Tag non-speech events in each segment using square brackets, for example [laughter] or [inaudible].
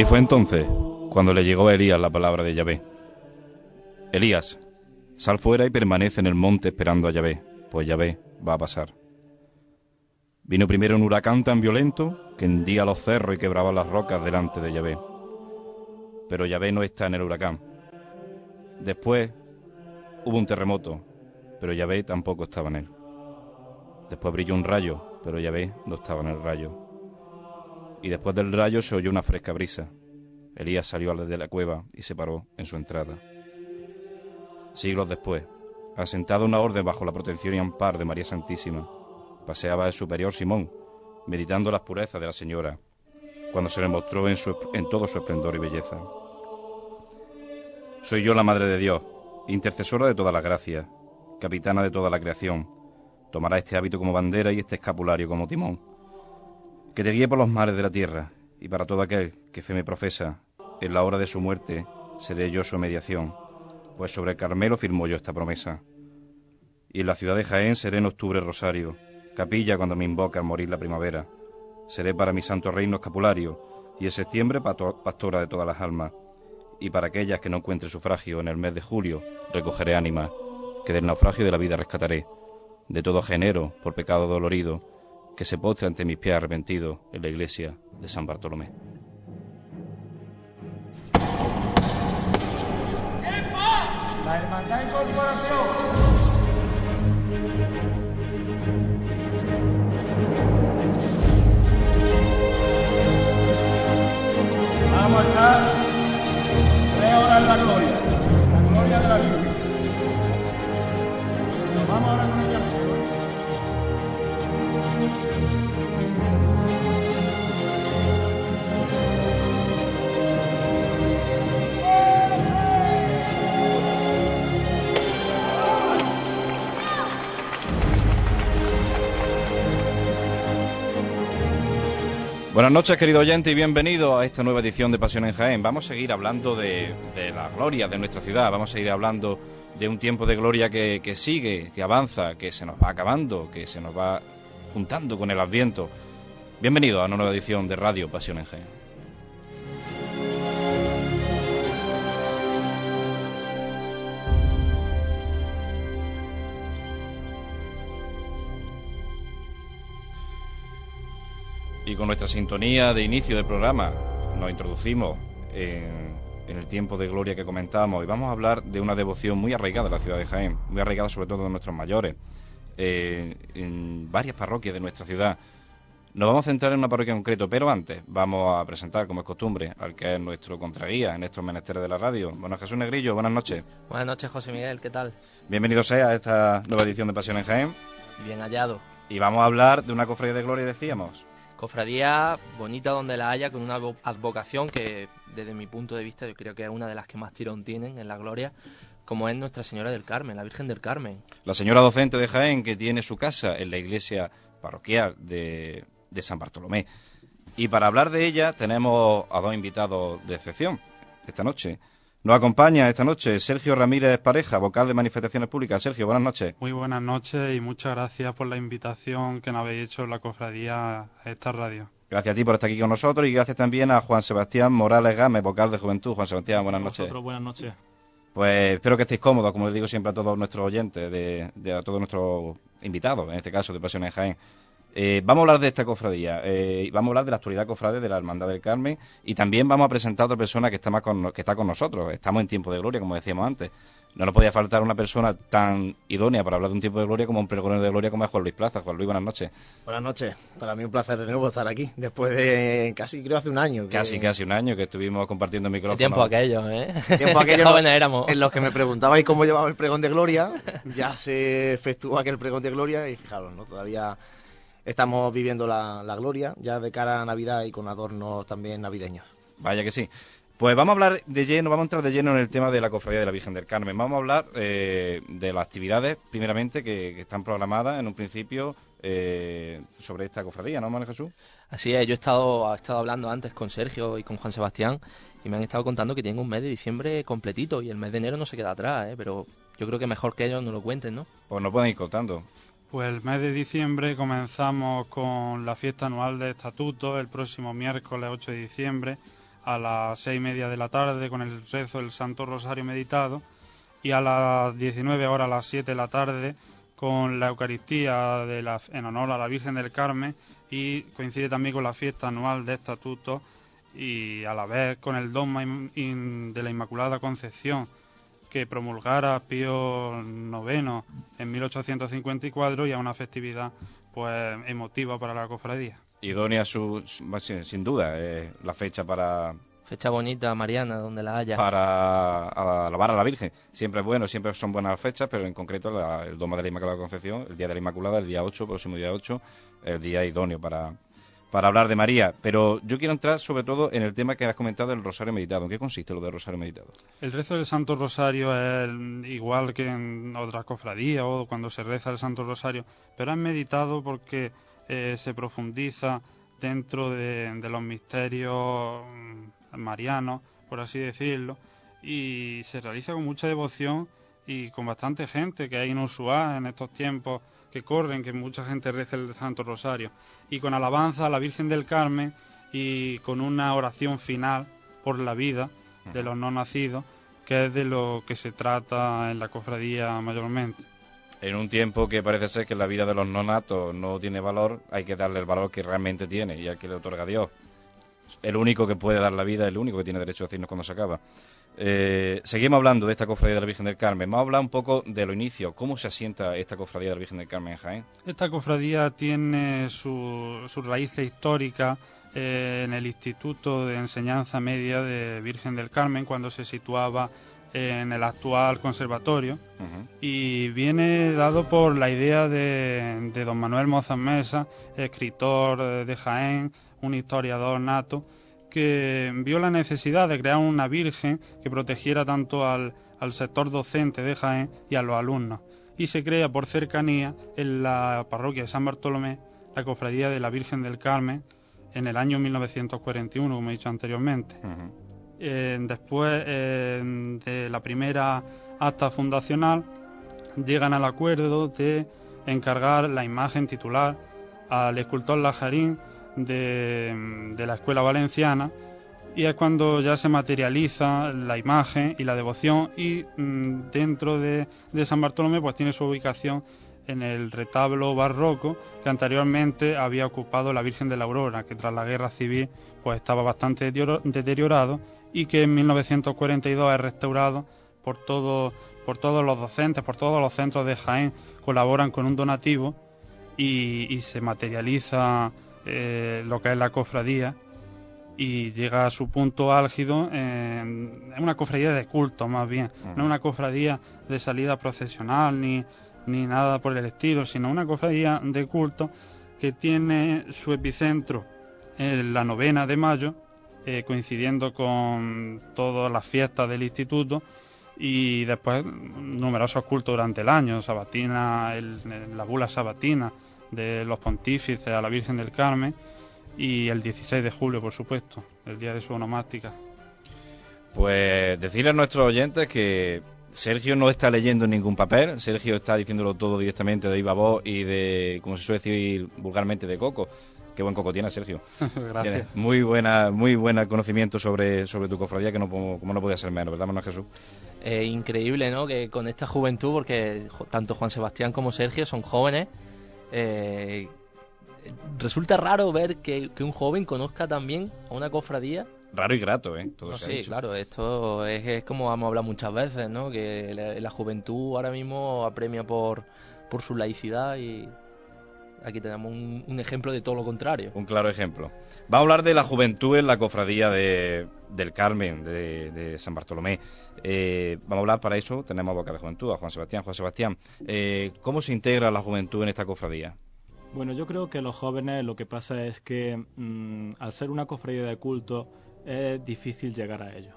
Y fue entonces cuando le llegó a Elías la palabra de Yahvé. Elías, sal fuera y permanece en el monte esperando a Yahvé, pues Yahvé va a pasar. Vino primero un huracán tan violento que hendía los cerros y quebraba las rocas delante de Yahvé. Pero Yahvé no está en el huracán. Después hubo un terremoto, pero Yahvé tampoco estaba en él. Después brilló un rayo, pero Yahvé no estaba en el rayo. Y después del rayo se oyó una fresca brisa. Elías salió de la cueva y se paró en su entrada. Siglos después, asentado una orden bajo la protección y amparo de María Santísima, paseaba el superior Simón, meditando las purezas de la señora, cuando se le mostró en, en todo su esplendor y belleza. Soy yo la Madre de Dios, intercesora de toda la gracia, capitana de toda la creación. Tomará este hábito como bandera y este escapulario como timón. Que te guíe por los mares de la tierra, y para todo aquel que fe me profesa, en la hora de su muerte seré yo su mediación, pues sobre el Carmelo firmó yo esta promesa. Y en la ciudad de Jaén seré en octubre rosario, capilla cuando me invoca al morir la primavera. Seré para mi santo reino escapulario, y en septiembre pastora de todas las almas y para aquellas que no encuentren sufragio en el mes de julio, recogeré ánimas, que del naufragio de la vida rescataré, de todo género, por pecado dolorido, que se postre ante mis pies arrepentidos en la iglesia de San Bartolomé. Alma, dai, corpo, la Buenas noches, querido oyente, y bienvenido a esta nueva edición de Pasión en Jaén. Vamos a seguir hablando de, la gloria de nuestra ciudad, vamos a seguir hablando de un tiempo de gloria que, que, sigue, que avanza, que se nos va acabando, que se nos va juntando con el Adviento. Bienvenido a una nueva edición de Radio Pasión en Jaén. Y con nuestra sintonía de inicio del programa nos introducimos en, el tiempo de gloria que comentamos y vamos a hablar de una devoción muy arraigada en la ciudad de Jaén, muy arraigada sobre todo en nuestros mayores, eh, en varias parroquias de nuestra ciudad. Nos vamos a centrar en una parroquia en concreto, pero antes vamos a presentar, como es costumbre, al que es nuestro contraguía en estos menesteres de la radio. Bueno, Jesús Negrillo, buenas noches. Buenas noches, José Miguel, ¿qué tal? Bienvenido sea a esta nueva edición de Pasión en Jaén. Bien hallado. Y vamos a hablar de una cofradía de gloria, decíamos. Cofradía bonita donde la haya, con una advocación que desde mi punto de vista yo creo que es una de las que más tirón tienen en la gloria, como es Nuestra Señora del Carmen, la Virgen del Carmen. La señora docente de Jaén que tiene su casa en la iglesia parroquial de, San Bartolomé. Y para hablar de ella tenemos a dos invitados de excepción esta noche. Nos acompaña esta noche Sergio Ramírez Pareja, vocal de Manifestaciones Públicas. Sergio, buenas noches. Muy buenas noches y muchas gracias por la invitación que nos habéis hecho la cofradía a esta radio. Gracias a ti por estar aquí con nosotros y gracias también a Juan Sebastián Morales Gámez, vocal de Juventud. Juan Sebastián, buenas noches. buenas noches. Pues espero que estéis cómodos, como les digo siempre a todos nuestros oyentes, de, a todos nuestros invitados, en este caso de Pasiones Jaén. Eh, vamos a hablar de esta cofradía, eh, vamos a hablar de la actualidad cofrade de la Hermandad del Carmen y también vamos a presentar a otra persona que está, más con, que está con nosotros. Estamos en tiempo de gloria, como decíamos antes. No nos podía faltar una persona tan idónea para hablar de un tiempo de gloria como un pregonero de gloria como es Juan Luis Plaza. Juan Luis, buenas noches. Buenas noches. Para mí un placer de nuevo estar aquí, después de casi, creo, hace un año. Casi, casi un año que estuvimos compartiendo micrófono. tiempo aquello, ¿eh? Tiempo [laughs] aquello jóvenes éramos. En los que me preguntabais cómo llevaba el pregón de gloria, ya [laughs] se efectuó aquel pregón de gloria y fijaros, ¿no? Todavía estamos viviendo la, gloria ya de cara a Navidad y con adornos también navideños. Vaya que sí. Pues vamos a hablar de lleno, vamos a entrar de lleno en el tema de la cofradía de la Virgen del Carmen. Vamos a hablar eh, de las actividades, primeramente, que, están programadas en un principio eh, sobre esta cofradía, ¿no, María Jesús? Así es, yo he estado, he estado hablando antes con Sergio y con Juan Sebastián y me han estado contando que tienen un mes de diciembre completito y el mes de enero no se queda atrás, ¿eh? pero yo creo que mejor que ellos no lo cuenten, ¿no? Pues no pueden ir contando. Pues el mes de diciembre comenzamos con la fiesta anual de estatuto el próximo miércoles 8 de diciembre a las seis y media de la tarde con el rezo del Santo Rosario meditado y a las 19 horas a las 7 de la tarde con la Eucaristía de la, en honor a la Virgen del Carmen y coincide también con la fiesta anual de estatuto y a la vez con el dogma de la Inmaculada Concepción que promulgara Pío IX en 1854 y a una festividad pues emotiva para la cofradía. Idónea su, sin duda, eh, la fecha para, Fecha bonita, Mariana, donde la haya. Para alabar a la Virgen. Siempre es bueno, siempre son buenas fechas, pero en concreto el Doma de la Inmaculada Concepción, el Día de la Inmaculada, el día 8, próximo día 8, el día idóneo para, para hablar de María. Pero yo quiero entrar sobre todo en el tema que has comentado del Rosario Meditado. ¿En qué consiste lo del Rosario Meditado? El rezo del Santo Rosario es igual que en otras cofradías o cuando se reza el Santo Rosario, pero es meditado porque eh, se profundiza dentro de los misterios mariano, por así decirlo, y se realiza con mucha devoción y con bastante gente, que hay inusual en estos tiempos que corren, que mucha gente reza el Santo Rosario, y con alabanza a la Virgen del Carmen y con una oración final por la vida de los no nacidos, que es de lo que se trata en la cofradía mayormente. En un tiempo que parece ser que la vida de los no natos no tiene valor, hay que darle el valor que realmente tiene y al que le otorga Dios el único que puede dar la vida, el único que tiene derecho a decirnos cuando se acaba. Eh, seguimos hablando de esta cofradía de la Virgen del Carmen. Vamos a hablar un poco de lo inicio. ¿Cómo se asienta esta cofradía de la Virgen del Carmen en Jaén? Esta cofradía tiene su, su raíz histórica eh, en el Instituto de Enseñanza Media de Virgen del Carmen, cuando se situaba en el actual conservatorio y viene dado por la idea de, de don Manuel Mozas Mesa, escritor de Jaén, un historiador nato, que vio la necesidad de crear una virgen que protegiera tanto al, sector docente de Jaén y a los alumnos. Y se crea por cercanía en la parroquia de San Bartolomé la cofradía de la Virgen del Carmen en el año 1941, como he dicho anteriormente. Eh, después eh, de la primera acta fundacional, llegan al acuerdo de encargar la imagen titular al escultor Lajarín de, la escuela valenciana y es cuando ya se materializa la imagen y la devoción y mm, dentro de, San Bartolomé pues tiene su ubicación en el retablo barroco que anteriormente había ocupado la Virgen de la Aurora, que tras la guerra civil pues estaba bastante deteriorado y que en 1942 es restaurado por, todo, por todos los docentes, por todos los centros de Jaén, colaboran con un donativo y, y se materializa eh, lo que es la cofradía y llega a su punto álgido en, una cofradía de culto más bien, no una cofradía de salida procesional ni, ni nada por el estilo, sino una cofradía de culto que tiene su epicentro en la novena de mayo, eh, coincidiendo con todas las fiestas del instituto y después numerosos cultos durante el año, sabatina, la bula sabatina, de los pontífices a la Virgen del Carmen y el 16 de julio, por supuesto, el día de su onomástica. Pues decirle a nuestros oyentes que Sergio no está leyendo ningún papel, Sergio está diciéndolo todo directamente de viva voz y de, como se suele decir vulgarmente, de coco. Qué buen coco tiene Sergio. [laughs] Gracias. muy buena, muy buena conocimiento sobre, sobre tu cofradía, que no, como no podía ser menos, ¿verdad, Manuel Jesús? increíble, ¿no? Que con esta juventud, porque tanto Juan Sebastián como Sergio son jóvenes, eh, resulta raro ver que, un joven conozca también a una cofradía. Raro y grato, ¿eh? sí, claro, esto es, como hemos hablado muchas veces, ¿no? Que la, juventud ahora mismo apremia por, por su laicidad y aquí tenemos un, ejemplo de todo lo contrario. Un claro ejemplo. Vamos a hablar de la juventud en la cofradía de, del Carmen, de, San Bartolomé. Eh, vamos a hablar para eso, tenemos a Boca de Juventud, a Juan Sebastián. Juan Sebastián, eh, ¿cómo se integra la juventud en esta cofradía? Bueno, yo creo que los jóvenes lo que pasa es que mm, al ser una cofradía de culto es difícil llegar a ello.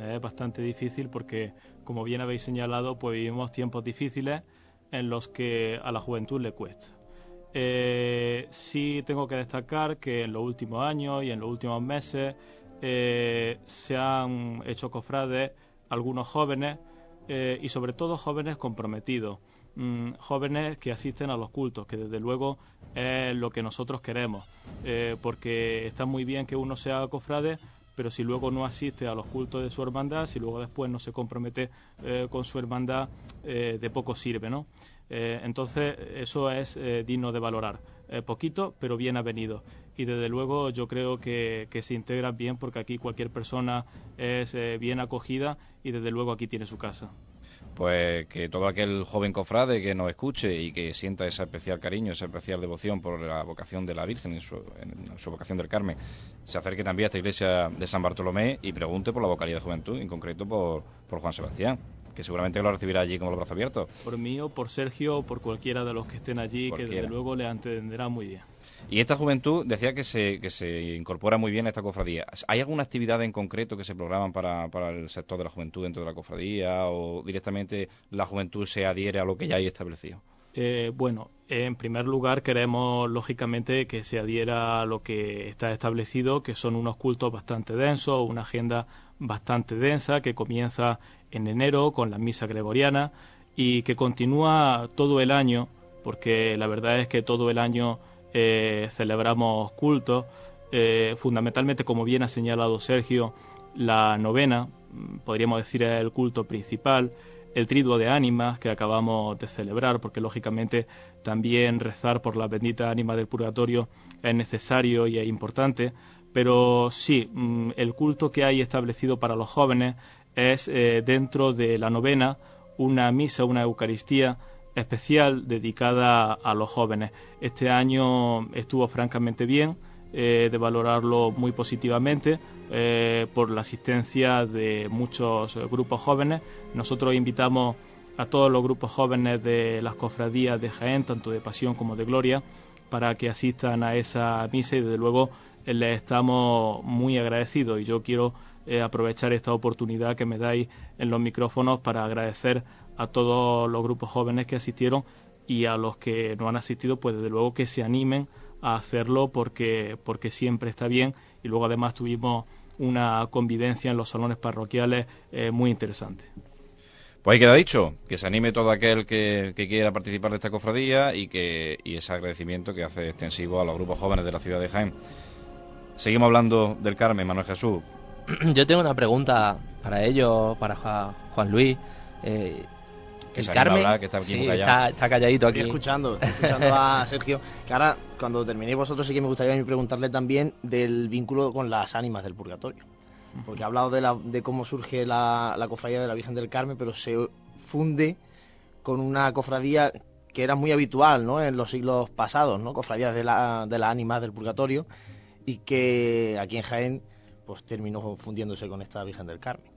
Es bastante difícil porque, como bien habéis señalado, pues vivimos tiempos difíciles en los que a la juventud le cuesta. Eh, sí tengo que destacar que en los últimos años y en los últimos meses eh, se han hecho cofrades algunos jóvenes eh, y sobre todo jóvenes comprometidos, mm, jóvenes que asisten a los cultos, que desde luego es lo que nosotros queremos, porque está muy bien que uno sea cofrade, pero si luego no asiste a los cultos de su hermandad, si luego después no se compromete con su hermandad, de poco sirve, ¿no? Eh, entonces, eso es digno de valorar. poquito, pero bien avenido. Y desde luego yo creo que, que, se integran bien porque aquí cualquier persona es bien acogida y desde luego aquí tiene su casa pues que todo aquel joven cofrade que nos escuche y que sienta ese especial cariño, esa especial devoción por la vocación de la Virgen, en su, en su vocación del Carmen, se acerque también a esta iglesia de San Bartolomé y pregunte por la vocalía de juventud, en concreto por Juan Sebastián que seguramente lo recibirá allí con los brazos abiertos. Por mí o por Sergio o por cualquiera de los que estén allí, que desde luego le entenderá muy bien. Y esta juventud decía que se, que se incorpora muy bien a esta cofradía. ¿Hay alguna actividad en concreto que se programan para, para el sector de la juventud dentro de la cofradía o directamente la juventud se adhiere a lo que ya hay establecido? Eh, bueno, en primer lugar queremos lógicamente que se adhiera a lo que está establecido, que son unos cultos bastante densos, una agenda bastante densa que comienza en enero con la misa gregoriana y que continúa todo el año, porque la verdad es que todo el año eh, celebramos cultos, eh, fundamentalmente, como bien ha señalado Sergio, la novena, podríamos decir el culto principal, el triduo de ánimas que acabamos de celebrar, porque lógicamente también rezar por la bendita ánima del purgatorio es necesario y es importante, pero sí, mm, el culto que hay establecido para los jóvenes es eh, dentro de la novena una misa, una Eucaristía especial dedicada a los jóvenes. Este año estuvo francamente bien, eh, de valorarlo muy positivamente eh, por la asistencia de muchos grupos jóvenes. Nosotros invitamos a todos los grupos jóvenes de las cofradías de Jaén, tanto de Pasión como de Gloria, para que asistan a esa misa y desde luego les estamos muy agradecidos y yo quiero eh, aprovechar esta oportunidad que me dais en los micrófonos para agradecer a todos los grupos jóvenes que asistieron y a los que no han asistido, pues desde luego que se animen a hacerlo porque, porque siempre está bien y luego además tuvimos una convivencia en los salones parroquiales eh, muy interesante. Pues ahí queda dicho, que se anime todo aquel que, quiera participar de esta cofradía y que y ese agradecimiento que hace extensivo a los grupos jóvenes de la ciudad de Jaén. Seguimos hablando del Carmen, Manuel Jesús. [clears throat] Yo tengo una pregunta para ellos, para Juan Luis. Eh, el Carmen que está, está, calladito aquí. Estoy escuchando, estoy escuchando a [laughs] Sergio. Que ahora, cuando terminéis vosotros, sí que me gustaría preguntarle también del vínculo con las ánimas del purgatorio. Porque ha hablado de, la, de cómo surge la, la cofradía de la Virgen del Carmen, pero se funde con una cofradía que era muy habitual ¿no? en los siglos pasados, ¿no? cofradías de la, de las ánimas del purgatorio, y que aquí en Jaén pues terminó fundiéndose con esta Virgen del Carmen.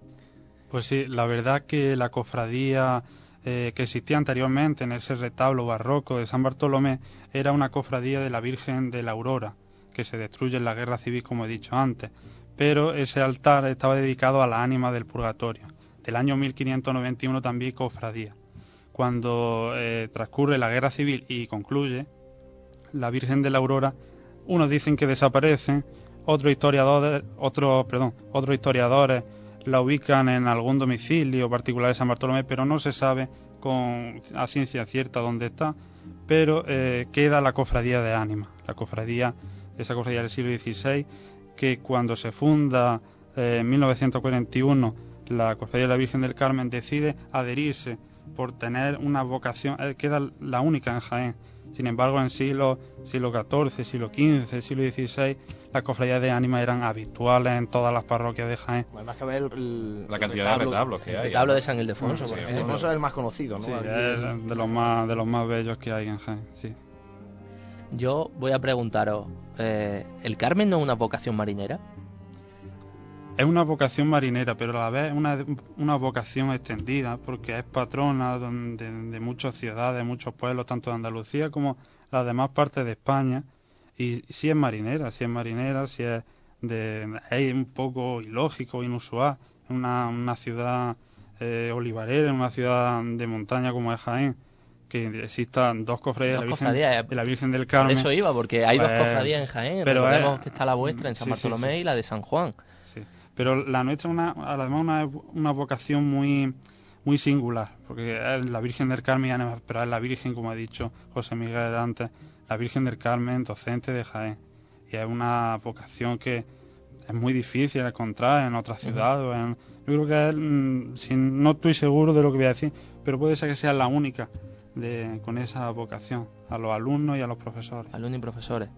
Pues sí, la verdad que la cofradía eh, que existía anteriormente en ese retablo barroco de San Bartolomé era una cofradía de la Virgen de la Aurora, que se destruye en la guerra civil, como he dicho antes. Pero ese altar estaba dedicado a la ánima del purgatorio. Del año 1591 también cofradía. Cuando eh, transcurre la guerra civil y concluye, la Virgen de la Aurora, unos dicen que desaparece, otros historiadores, otros, perdón, otros historiadores la ubican en algún domicilio particular de San Bartolomé, pero no se sabe con a ciencia cierta dónde está, pero eh, queda la cofradía de ánima, la cofradía, esa cofradía del siglo XVI, que cuando se funda eh, en 1941 la cofradía de la Virgen del Carmen decide adherirse por tener una vocación, eh, queda la única en Jaén, sin embargo, en siglo, siglo XIV, siglo XV, siglo XVI, las cofradías de ánima eran habituales en todas las parroquias de Jaén. Además que ver la cantidad de retablos que hay. El retablo de San Ildefonso. Ildefonso es el más conocido, ¿no? Sí, es de los más, de los más bellos que hay en Jaén, sí. Yo voy a preguntaros, eh, ¿el Carmen no es una vocación marinera? Es una vocación marinera, pero a la vez una, una vocación extendida, porque es patrona de, de, muchas ciudades, muchos pueblos, tanto de Andalucía como las demás partes de España. Y si es marinera, si es marinera, si es de es un poco ilógico, inusual, en una, una ciudad eh, olivarera, en una ciudad de montaña como es Jaén, que existan dos cofradías, de, la Virgen, del Carmen. eso iba, porque hay dos pues, cofradías en Jaén. Pero Recordemos que está la vuestra en San Bartolomé y la de San Juan. Pero la nuestra una, además una, una vocación muy muy singular, porque es la Virgen del Carmen, pero es la Virgen, como ha dicho José Miguel antes, la Virgen del Carmen, docente de Jaén. Y es una vocación que es muy difícil encontrar en otras ciudades. yo creo que mm, no estoy seguro de lo que voy a decir, pero puede ser que sea la única de, con esa vocación, a los alumnos y a los profesores. Alumnos y profesores.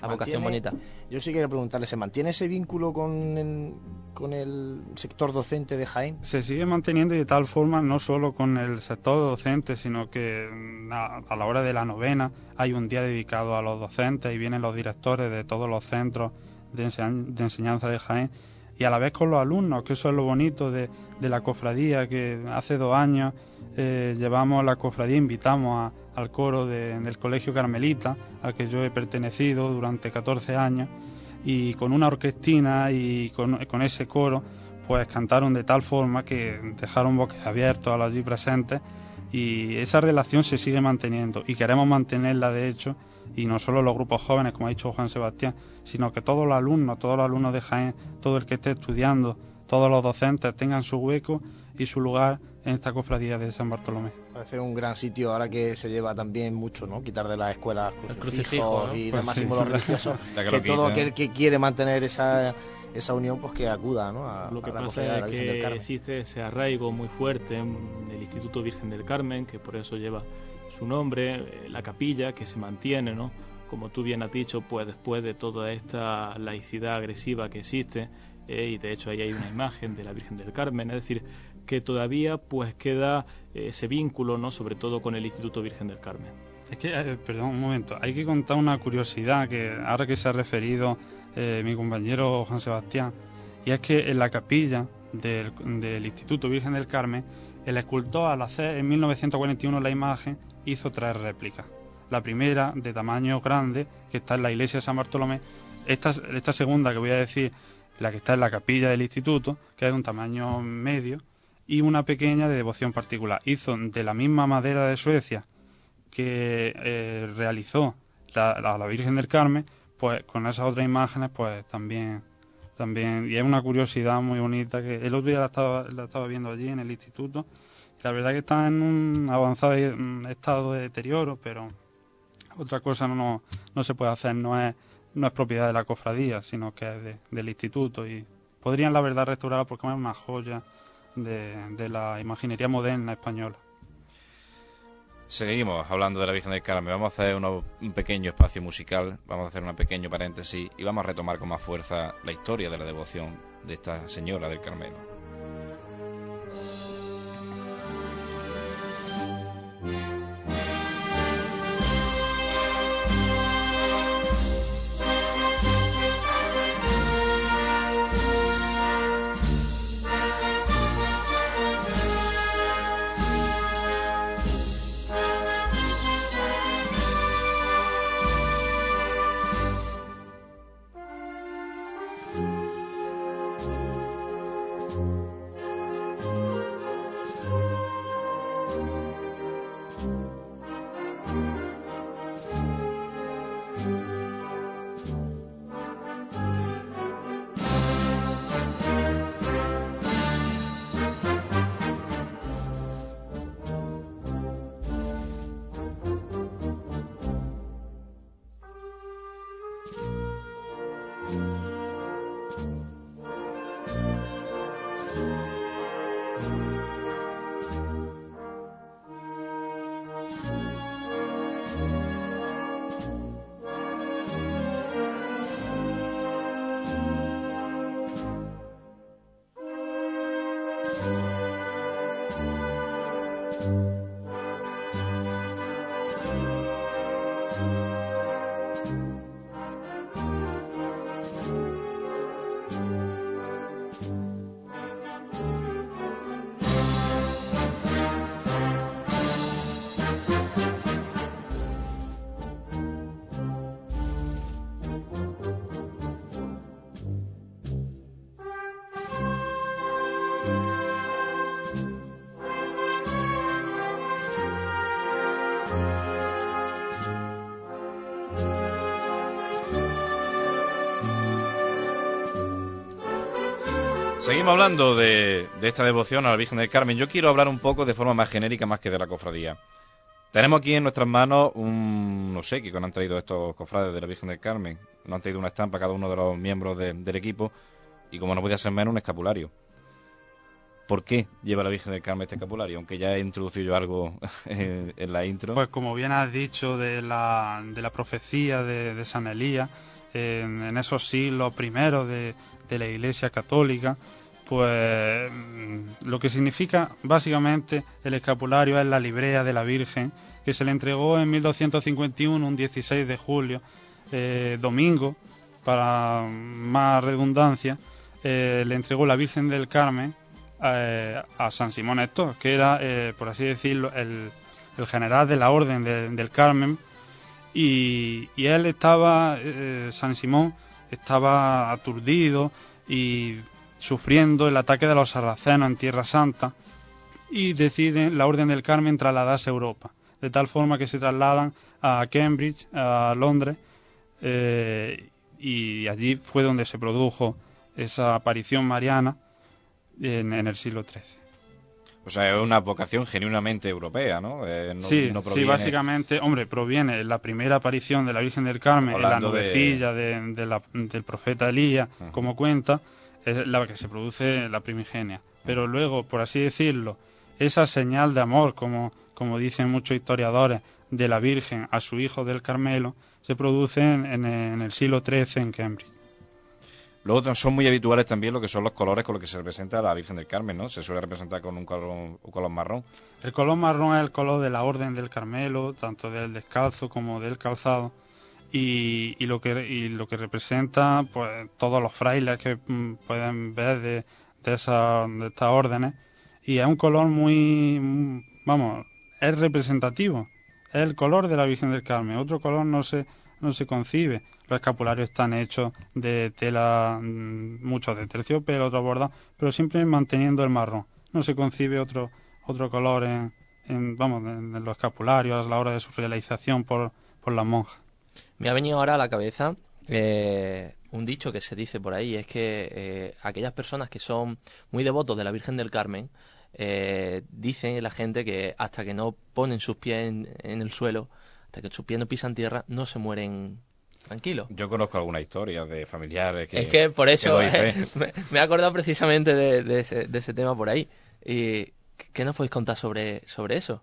La vocación bonita. Yo sí quería preguntarle, ¿se mantiene ese vínculo con el, con el sector docente de Jaén? Se sigue manteniendo y de tal forma no solo con el sector docente, sino que mm, a, la hora de la novena hay un día dedicado a los docentes y vienen los directores de todos los centros de, enseñanza de Jaén y a la vez con los alumnos, que eso es lo bonito de, de la cofradía, que hace dos años eh, llevamos la cofradía, invitamos al coro del Colegio Carmelita, al que yo he pertenecido durante 14 años, y con una orquestina y con, ese coro, pues cantaron de tal forma que dejaron abiertos a los allí presentes y esa relación se sigue manteniendo y queremos mantenerla de hecho y no solo los grupos jóvenes como ha dicho Juan Sebastián sino que todos los alumnos todos los alumnos de Jaén todo el que esté estudiando todos los docentes tengan su hueco y su lugar en esta cofradía de San Bartolomé. Parece un gran sitio ahora que se lleva también mucho, ¿no? Quitar de las escuelas crucifijos y pues demás símbolos [laughs] religiosos. que, todo aquel que quiere mantener esa, esa unión, pues que acuda, ¿no? A, Lo que pasa es que existe ese arraigo muy fuerte en el Instituto Virgen del Carmen, que por eso lleva su nombre, eh, la capilla que se mantiene, ¿no? Como tú bien has dicho, pues después de toda esta laicidad agresiva que existe, eh, y de hecho ahí hay una imagen de la Virgen del Carmen, es decir, que todavía pues queda eh, ese vínculo, ¿no? Sobre todo con el Instituto Virgen del Carmen. Es que, eh, perdón, un momento, hay que contar una curiosidad que ahora que se ha referido eh, mi compañero Juan Sebastián, y es que en la capilla del, del, Instituto Virgen del Carmen, el escultor al hacer en 1941 la imagen hizo tres réplicas. La primera, de tamaño grande, que está en la iglesia de San Bartolomé, esta, esta segunda que voy a decir, la que está en la capilla del instituto, que es de un tamaño medio, y una pequeña de devoción particular. Hizo de la misma madera de Suecia que eh, realizó la, Virgen del Carmen, pues con esas otras imágenes, pues también, también, y es una curiosidad muy bonita que el otro día la estaba, la estaba viendo allí en el instituto, la verdad que está en un avanzado estado de deterioro, pero otra cosa no, no se puede hacer, no es, no es propiedad de la cofradía, sino que es del instituto y podrían la verdad restaurarla porque es una joya de, la imaginería moderna española. Seguimos hablando de la Virgen del Carmen. Vamos a hacer un pequeño espacio musical, vamos a hacer un pequeño paréntesis y vamos a retomar con más fuerza la historia de la devoción de esta señora del Carmelo. Seguimos hablando de, esta devoción a la Virgen del Carmen. Yo quiero hablar un poco de forma más genérica, más que de la cofradía. Tenemos aquí en nuestras manos un no sé, que han traído estos cofrades de la Virgen del Carmen. Nos han traído una estampa cada uno de los miembros del equipo y como no podía ser menos, un escapulario. ¿Por qué lleva la Virgen del Carmen este escapulario? Aunque ya he introducido yo algo [laughs] en, la intro. Pues como bien has dicho de la, de la profecía de, San Elías, en, esos siglos primeros de, de la Iglesia Católica, pues mm, lo que significa básicamente el escapulario es la librea de la Virgen que se le entregó en 1251, un 16 de julio, eh, domingo, para más redundancia, eh, le entregó la Virgen del Carmen eh, a San Simón Héctor, que era, por así decirlo, el, general de la Orden del Carmen, y, y él estaba, San Simón, estaba aturdido y sufriendo el ataque de los sarracenos en Tierra Santa y decide la Orden del Carmen trasladarse a Europa, de tal forma que se trasladan a Cambridge, a Londres, eh, y allí fue donde se produjo esa aparición mariana en, el siglo XIII. O sea, es una vocación genuinamente europea, ¿no? Eh, sí, sí, básicamente, hombre, proviene la primera aparición de la Virgen del Carmen en la nubecilla del profeta Elías, como cuenta, es la que se produce la primigenia. Pero luego, por así decirlo, esa señal de amor, como, como dicen muchos historiadores, de la Virgen a su hijo del Carmelo, se produce en, el siglo XIII en Cambridge. Luego son muy habituales también lo que son los colores con los que se representa la Virgen del Carmen, ¿no? Se suele representar con un color, un color marrón. El color marrón es el color de la Orden del Carmelo, tanto del descalzo como del calzado. Y, lo que y lo que representa pues todos los frailes que mm, pueden ver de, de, esa, de estas órdenes. Y es un color muy mm, vamos es representativo. Es el color de la Virgen del Carmen. Otro color no se no se concibe los escapularios están hechos de tela mm, muchos de terciopelo otros bordados pero siempre manteniendo el marrón. No se concibe otro otro color en, en vamos en, los escapularios a la hora de su realización por por las monjas me ha venido ahora a la cabeza eh, un dicho que se dice por ahí, es que eh, aquellas personas que son muy devotos de la Virgen del Carmen, eh, dicen la gente que hasta que no ponen sus pies en, el suelo, hasta que sus pies no pisan tierra, no se mueren tranquilos. Yo conozco alguna historia de familiares que... Es que por eso [laughs] me, he acordado precisamente de, ese, de, ese, tema por ahí. ¿Y qué nos podéis contar sobre, sobre eso?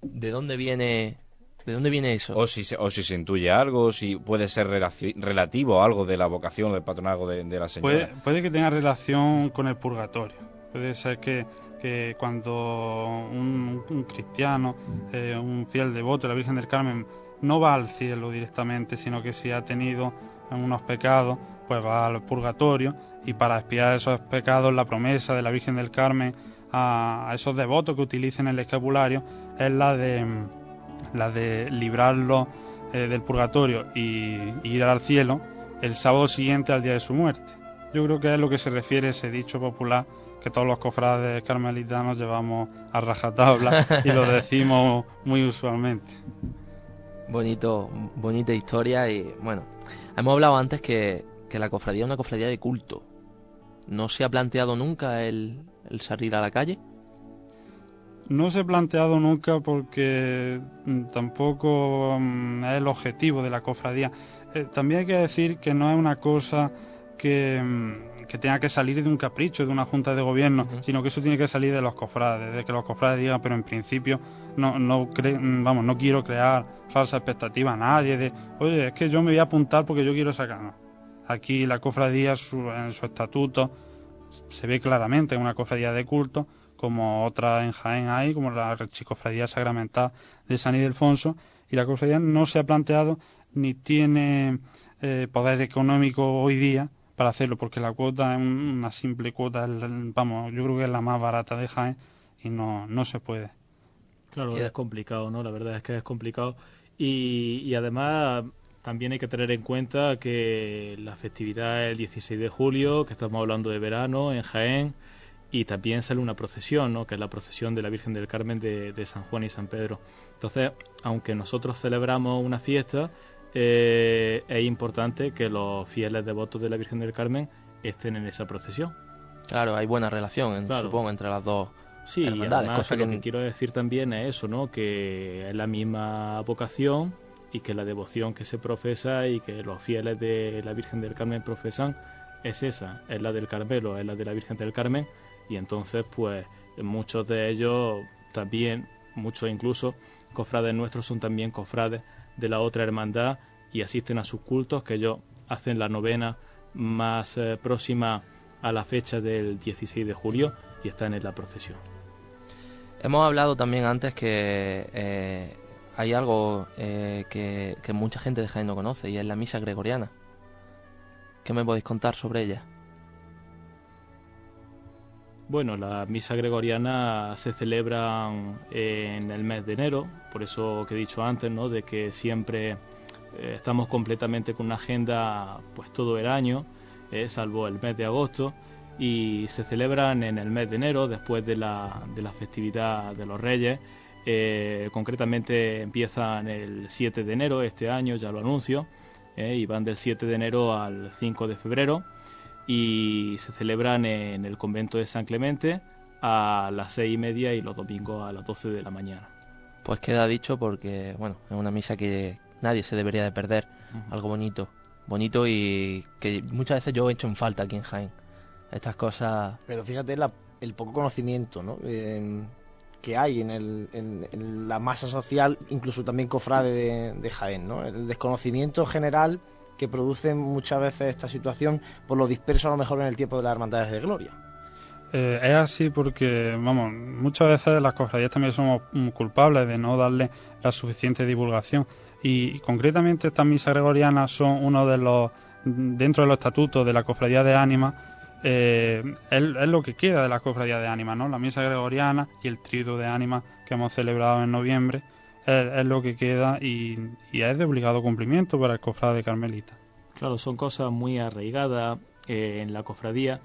¿De dónde viene ¿De dónde viene eso? O si se, o si se intuye algo, si puede ser relativo a algo de la vocación del patronazgo de, la señora. Puede, que tenga relación con el purgatorio. Puede ser que, que cuando un, cristiano, eh, un fiel devoto de la Virgen del Carmen, no va al cielo directamente, sino que si ha tenido unos pecados, pues va al purgatorio y para expiar esos pecados la promesa de la Virgen del Carmen a, a esos devotos que utilicen el escapulario es la de la de librarlo eh, del purgatorio y, ir al cielo el sábado siguiente al día de su muerte. Yo creo que es lo que se refiere ese dicho popular que todos los cofrades carmelitanos llevamos a rajatabla y lo [laughs] decimos muy usualmente. Bonito, bonita historia y bueno, hemos hablado antes que, que la cofradía es una cofradía de culto. ¿No se ha planteado nunca el, salir a la calle? No se ha planteado nunca porque mm, tampoco mm, es el objetivo de la cofradía. Eh, también hay que decir que no es una cosa que, mm, que, tenga que salir de un capricho de una junta de gobierno, sino que eso tiene que salir de los cofrades, de que los cofrades digan, pero en principio no, no, vamos, no quiero crear falsa expectativa a nadie de, oye, es que yo me voy a apuntar porque yo quiero sacar. Aquí la cofradía, en su estatuto, se ve claramente, en una cofradía de culto, como otra en Jaén hay, como la Chicofradía Sacramental de San Ildefonso, y la cofradía no se ha planteado ni tiene eh, poder económico hoy día para hacerlo, porque la cuota es una simple cuota, vamos, yo creo que es la más barata de Jaén y no, no se puede. Claro, es complicado, ¿no? La verdad es que es complicado. Y, y además también hay que tener en cuenta que la festividad es el 16 de julio, que estamos hablando de verano en Jaén, y también sale una procesión, ¿no? que es la procesión de la Virgen del Carmen de, San Juan y San Pedro. Entonces, aunque nosotros celebramos una fiesta, eh, es importante que los fieles devotos de la Virgen del Carmen estén en esa procesión. Claro, hay buena relación, supongo, entre las dos Sí, además lo que quiero decir también es eso, ¿no? Que es la misma vocación y que la devoción que se profesa y que los fieles de la Virgen del Carmen profesan es esa, es la del Carmelo, es la de la Virgen del Carmen y entonces pues muchos de ellos también, muchos incluso cofrades nuestros son también cofrades de la otra hermandad y asisten a sus cultos que ellos hacen la novena más eh, próxima a la fecha del 16 de julio y están en la procesión. Hemos hablado también antes que eh, hay algo eh, que, mucha gente de Jaén no conoce y es la misa gregoriana. ¿Qué me podéis contar sobre ella? Bueno, la misa gregoriana se celebra en el mes de enero, por eso que he dicho antes, ¿no? De que siempre eh, estamos completamente con una agenda, pues todo el año, eh, salvo el mes de agosto, y se celebran en el mes de enero, después de la, de la festividad de los Reyes. Eh, concretamente empiezan el 7 de enero este año, ya lo anuncio, y van del 7 de enero al 5 de febrero y se celebran en el convento de San Clemente a las seis y media y los domingos a las 12 de la mañana. Pues queda dicho porque, bueno, es una misa que nadie se debería de perder, algo bonito, bonito y que muchas veces yo he hecho en falta aquí en Jaén. Estas cosas... Pero fíjate el poco conocimiento ¿no? que hay en, el, en, la masa social, incluso también cofrade de, de Jaén, ¿no? El desconocimiento general que producen muchas veces esta situación por lo disperso a lo mejor en el tiempo de las hermandades de gloria. Eh, es así porque, vamos, muchas veces las cofradías también somos culpables de no darle la suficiente divulgación. Y, concretamente estas misas gregorianas son uno de los, dentro de los estatutos de la cofradía de ánima, eh, es, lo que queda de la cofradía de ánima, ¿no? La misa gregoriana y el trido de ánima que hemos celebrado en noviembre es, lo que queda y, es de obligado cumplimiento para el cofrade carmelita. Claro, son cosas muy arraigadas eh, en la cofradía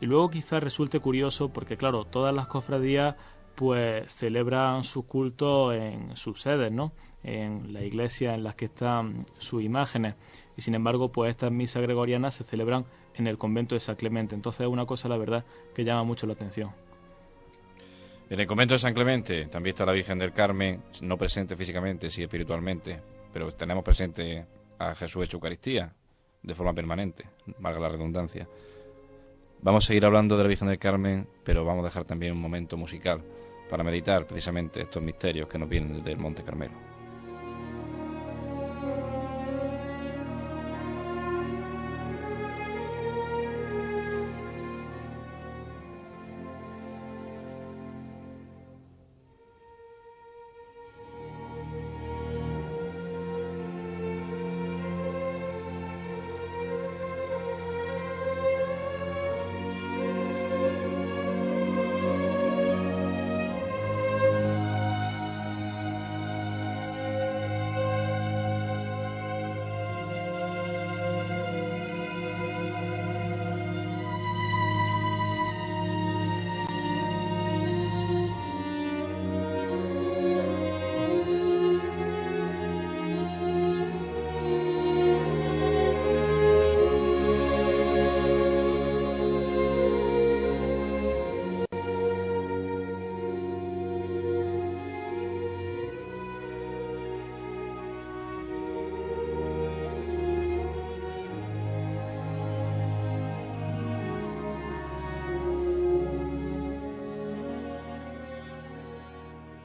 y luego quizás resulte curioso porque claro, todas las cofradías pues celebran su culto en sus sedes, ¿no? En la iglesia en las que están sus imágenes y sin embargo pues estas misas gregorianas se celebran en el convento de San Clemente. Entonces es una cosa la verdad que llama mucho la atención. En el convento de San Clemente también está la Virgen del Carmen, no presente físicamente, sí espiritualmente, pero tenemos presente a Jesús hecho Eucaristía de forma permanente, valga la redundancia. Vamos a seguir hablando de la Virgen del Carmen, pero vamos a dejar también un momento musical para meditar precisamente estos misterios que nos vienen del Monte Carmelo.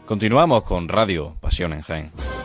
Continuamos con Radio Pasión en Jaén.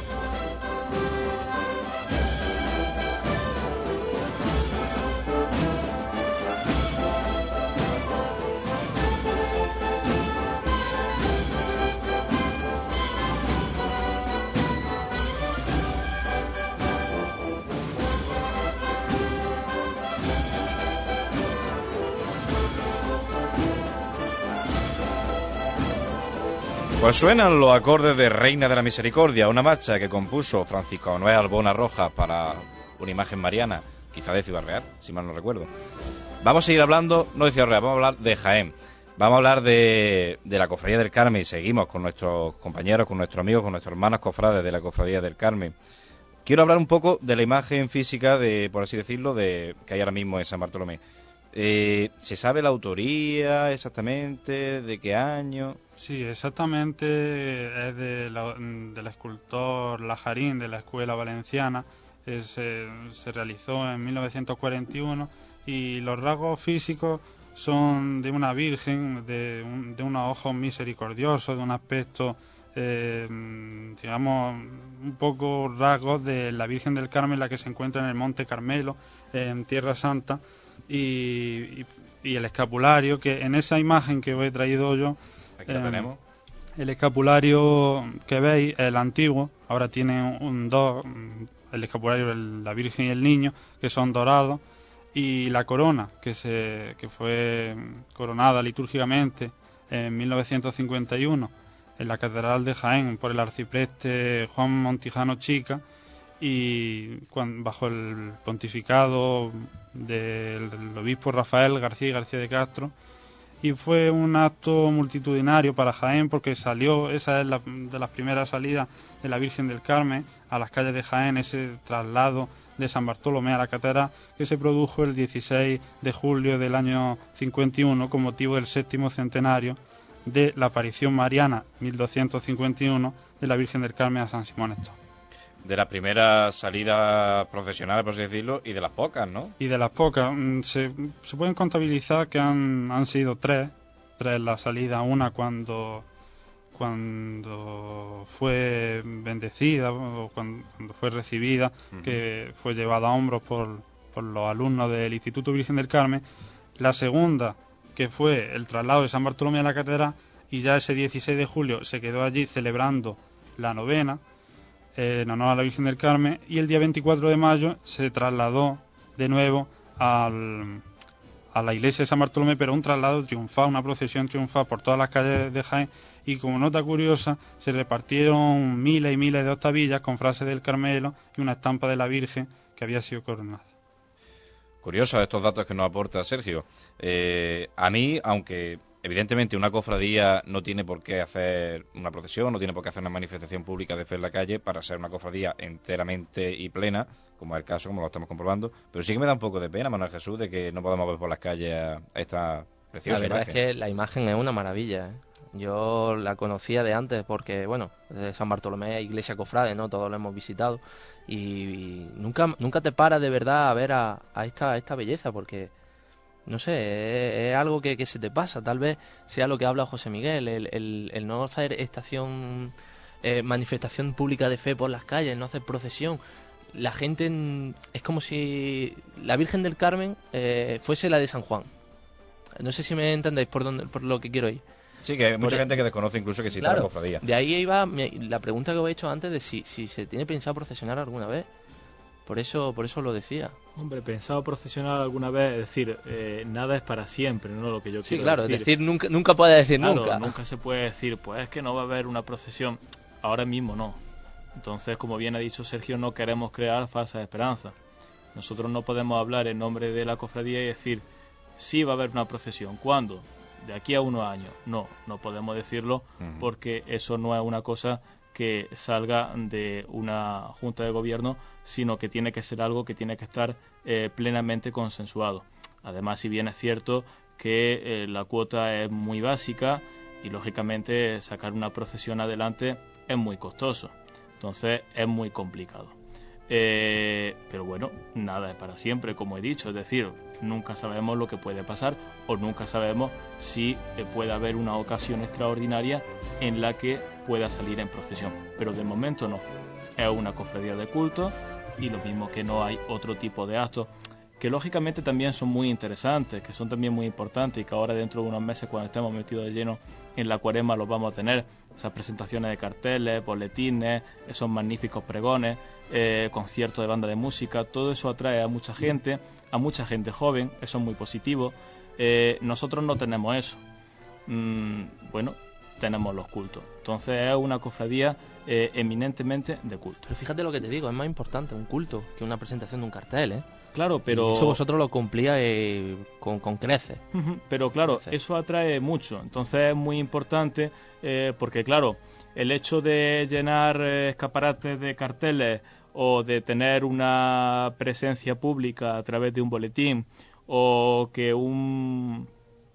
Pues suenan los acordes de Reina de la Misericordia, una marcha que compuso Francisco Manuel Albona Rojas para una imagen mariana, quizá de Ciudad Real, si mal no recuerdo. Vamos a seguir hablando, no de Ciudad Real, vamos a hablar de Jaén. Vamos a hablar de, la Cofradía del Carmen y seguimos con nuestros compañeros, con nuestros amigos, con nuestros hermanos cofrades de la Cofradía del Carmen. Quiero hablar un poco de la imagen física, de, por así decirlo, de, que hay ahora mismo en San Bartolomé. Eh, ¿Se sabe la autoría exactamente? ¿De qué año? Sí, exactamente es de del escultor Lajarín de la Escuela Valenciana. se, realizó en 1941 y los rasgos físicos son de una virgen, de, de unos ojos misericordiosos, de un aspecto, eh, digamos, un poco rasgos de la Virgen del Carmen, la que se encuentra en el Monte Carmelo, en Tierra Santa y, el escapulario, que en esa imagen que os he traído yo, Aquí tenemos. el escapulario que veis, el antiguo, ahora tiene un dos, el escapulario de la Virgen y el Niño, que son dorados, y la corona, que, se, que fue coronada litúrgicamente en 1951 en la Catedral de Jaén por el arcipreste Juan Montijano Chica, y bajo el pontificado del obispo Rafael García y García de Castro. Y fue un acto multitudinario para Jaén porque salió, esa es la, de las primeras salidas de la Virgen del Carmen a las calles de Jaén, ese traslado de San Bartolomé a la catedral que se produjo el 16 de julio del año 51 con motivo del séptimo centenario de la aparición mariana 1251 de la Virgen del Carmen a San Simón Esto de la primera salida profesional, por así decirlo, y de las pocas, ¿no? Y de las pocas. Mm, se, se pueden contabilizar que han, han sido tres, tres la salida. Una cuando, cuando fue bendecida o cuando, fue recibida, que fue llevada a hombros por, por los alumnos del Instituto Virgen del Carmen. La segunda, que fue el traslado de San Bartolomé a la catedral, y ya ese 16 de julio se quedó allí celebrando la novena en honor a la Virgen del Carmen y el día 24 de mayo se trasladó de nuevo al, a la iglesia de San Bartolomé, pero un traslado triunfal, una procesión triunfal por todas las calles de Jaén y como nota curiosa se repartieron miles y miles de octavillas con frases del Carmelo y una estampa de la Virgen que había sido coronada. Curiosos estos datos que nos aporta Sergio. Eh, a mí, aunque evidentemente una cofradía no tiene por qué hacer una procesión, no tiene por qué hacer una manifestación pública de fe en la calle para ser una cofradía enteramente y plena, como es el caso, como lo estamos comprobando. Pero sí que me da un poco de pena, Manuel Jesús, de que no podamos ver por las calles a esta preciosa La verdad es que la imagen es una maravilla. ¿eh? Yo la conocía de antes porque, bueno, de San Bartolomé, iglesia cofrade, ¿no? Todos lo hemos visitado. Y, nunca, nunca te paras de verdad a ver a, a esta, a esta belleza porque no sé, es, algo que, se te pasa. Tal vez sea lo que habla José Miguel, el, el, no hacer estación, eh, manifestación pública de fe por las calles, no hacer procesión. La gente es como si la Virgen del Carmen eh, fuese la de San Juan. No sé si me entendéis por, dónde, por lo que quiero ir. Sí, que hay mucha gente que desconoce incluso que existe la cofradía. De ahí iba la pregunta que os he hecho antes de si, si se tiene pensado procesionar alguna vez. Por eso, por eso lo decía. Hombre, pensado profesional alguna vez, es decir, eh, nada es para siempre, ¿no? Lo que yo sí, quiero claro, decir. decir nunca, nunca puede decir claro, nunca. Nunca se puede decir, pues es que no va a haber una procesión. Ahora mismo no. Entonces, como bien ha dicho Sergio, no queremos crear falsas esperanzas. Nosotros no podemos hablar en nombre de la cofradía y decir, sí va a haber una procesión. ¿Cuándo? De aquí a unos años. No, no podemos decirlo porque eso no es una cosa que salga de una junta de gobierno, sino que tiene que ser algo que tiene que estar eh, plenamente consensuado. Además, si bien es cierto que eh, la cuota es muy básica y lógicamente sacar una procesión adelante es muy costoso, entonces es muy complicado. Eh, pero bueno, nada es para siempre, como he dicho, es decir, nunca sabemos lo que puede pasar o nunca sabemos si puede haber una ocasión extraordinaria en la que pueda salir en procesión. Pero de momento no. Es una cofradía de culto y lo mismo que no hay otro tipo de actos que lógicamente también son muy interesantes, que son también muy importantes y que ahora dentro de unos meses cuando estemos metidos de lleno en la cuaresma los vamos a tener, esas presentaciones de carteles, boletines, esos magníficos pregones, eh, conciertos de banda de música, todo eso atrae a mucha gente, a mucha gente joven, eso es muy positivo. Eh, nosotros no tenemos eso. Mm, bueno, tenemos los cultos. Entonces es una cofradía eh, eminentemente de culto. Pero fíjate lo que te digo, es más importante un culto que una presentación de un cartel, ¿eh? Claro, pero... eso vosotros lo cumplíais eh, con, con creces. Pero claro, eso atrae mucho. Entonces es muy importante eh, porque, claro, el hecho de llenar escaparates de carteles o de tener una presencia pública a través de un boletín o que un,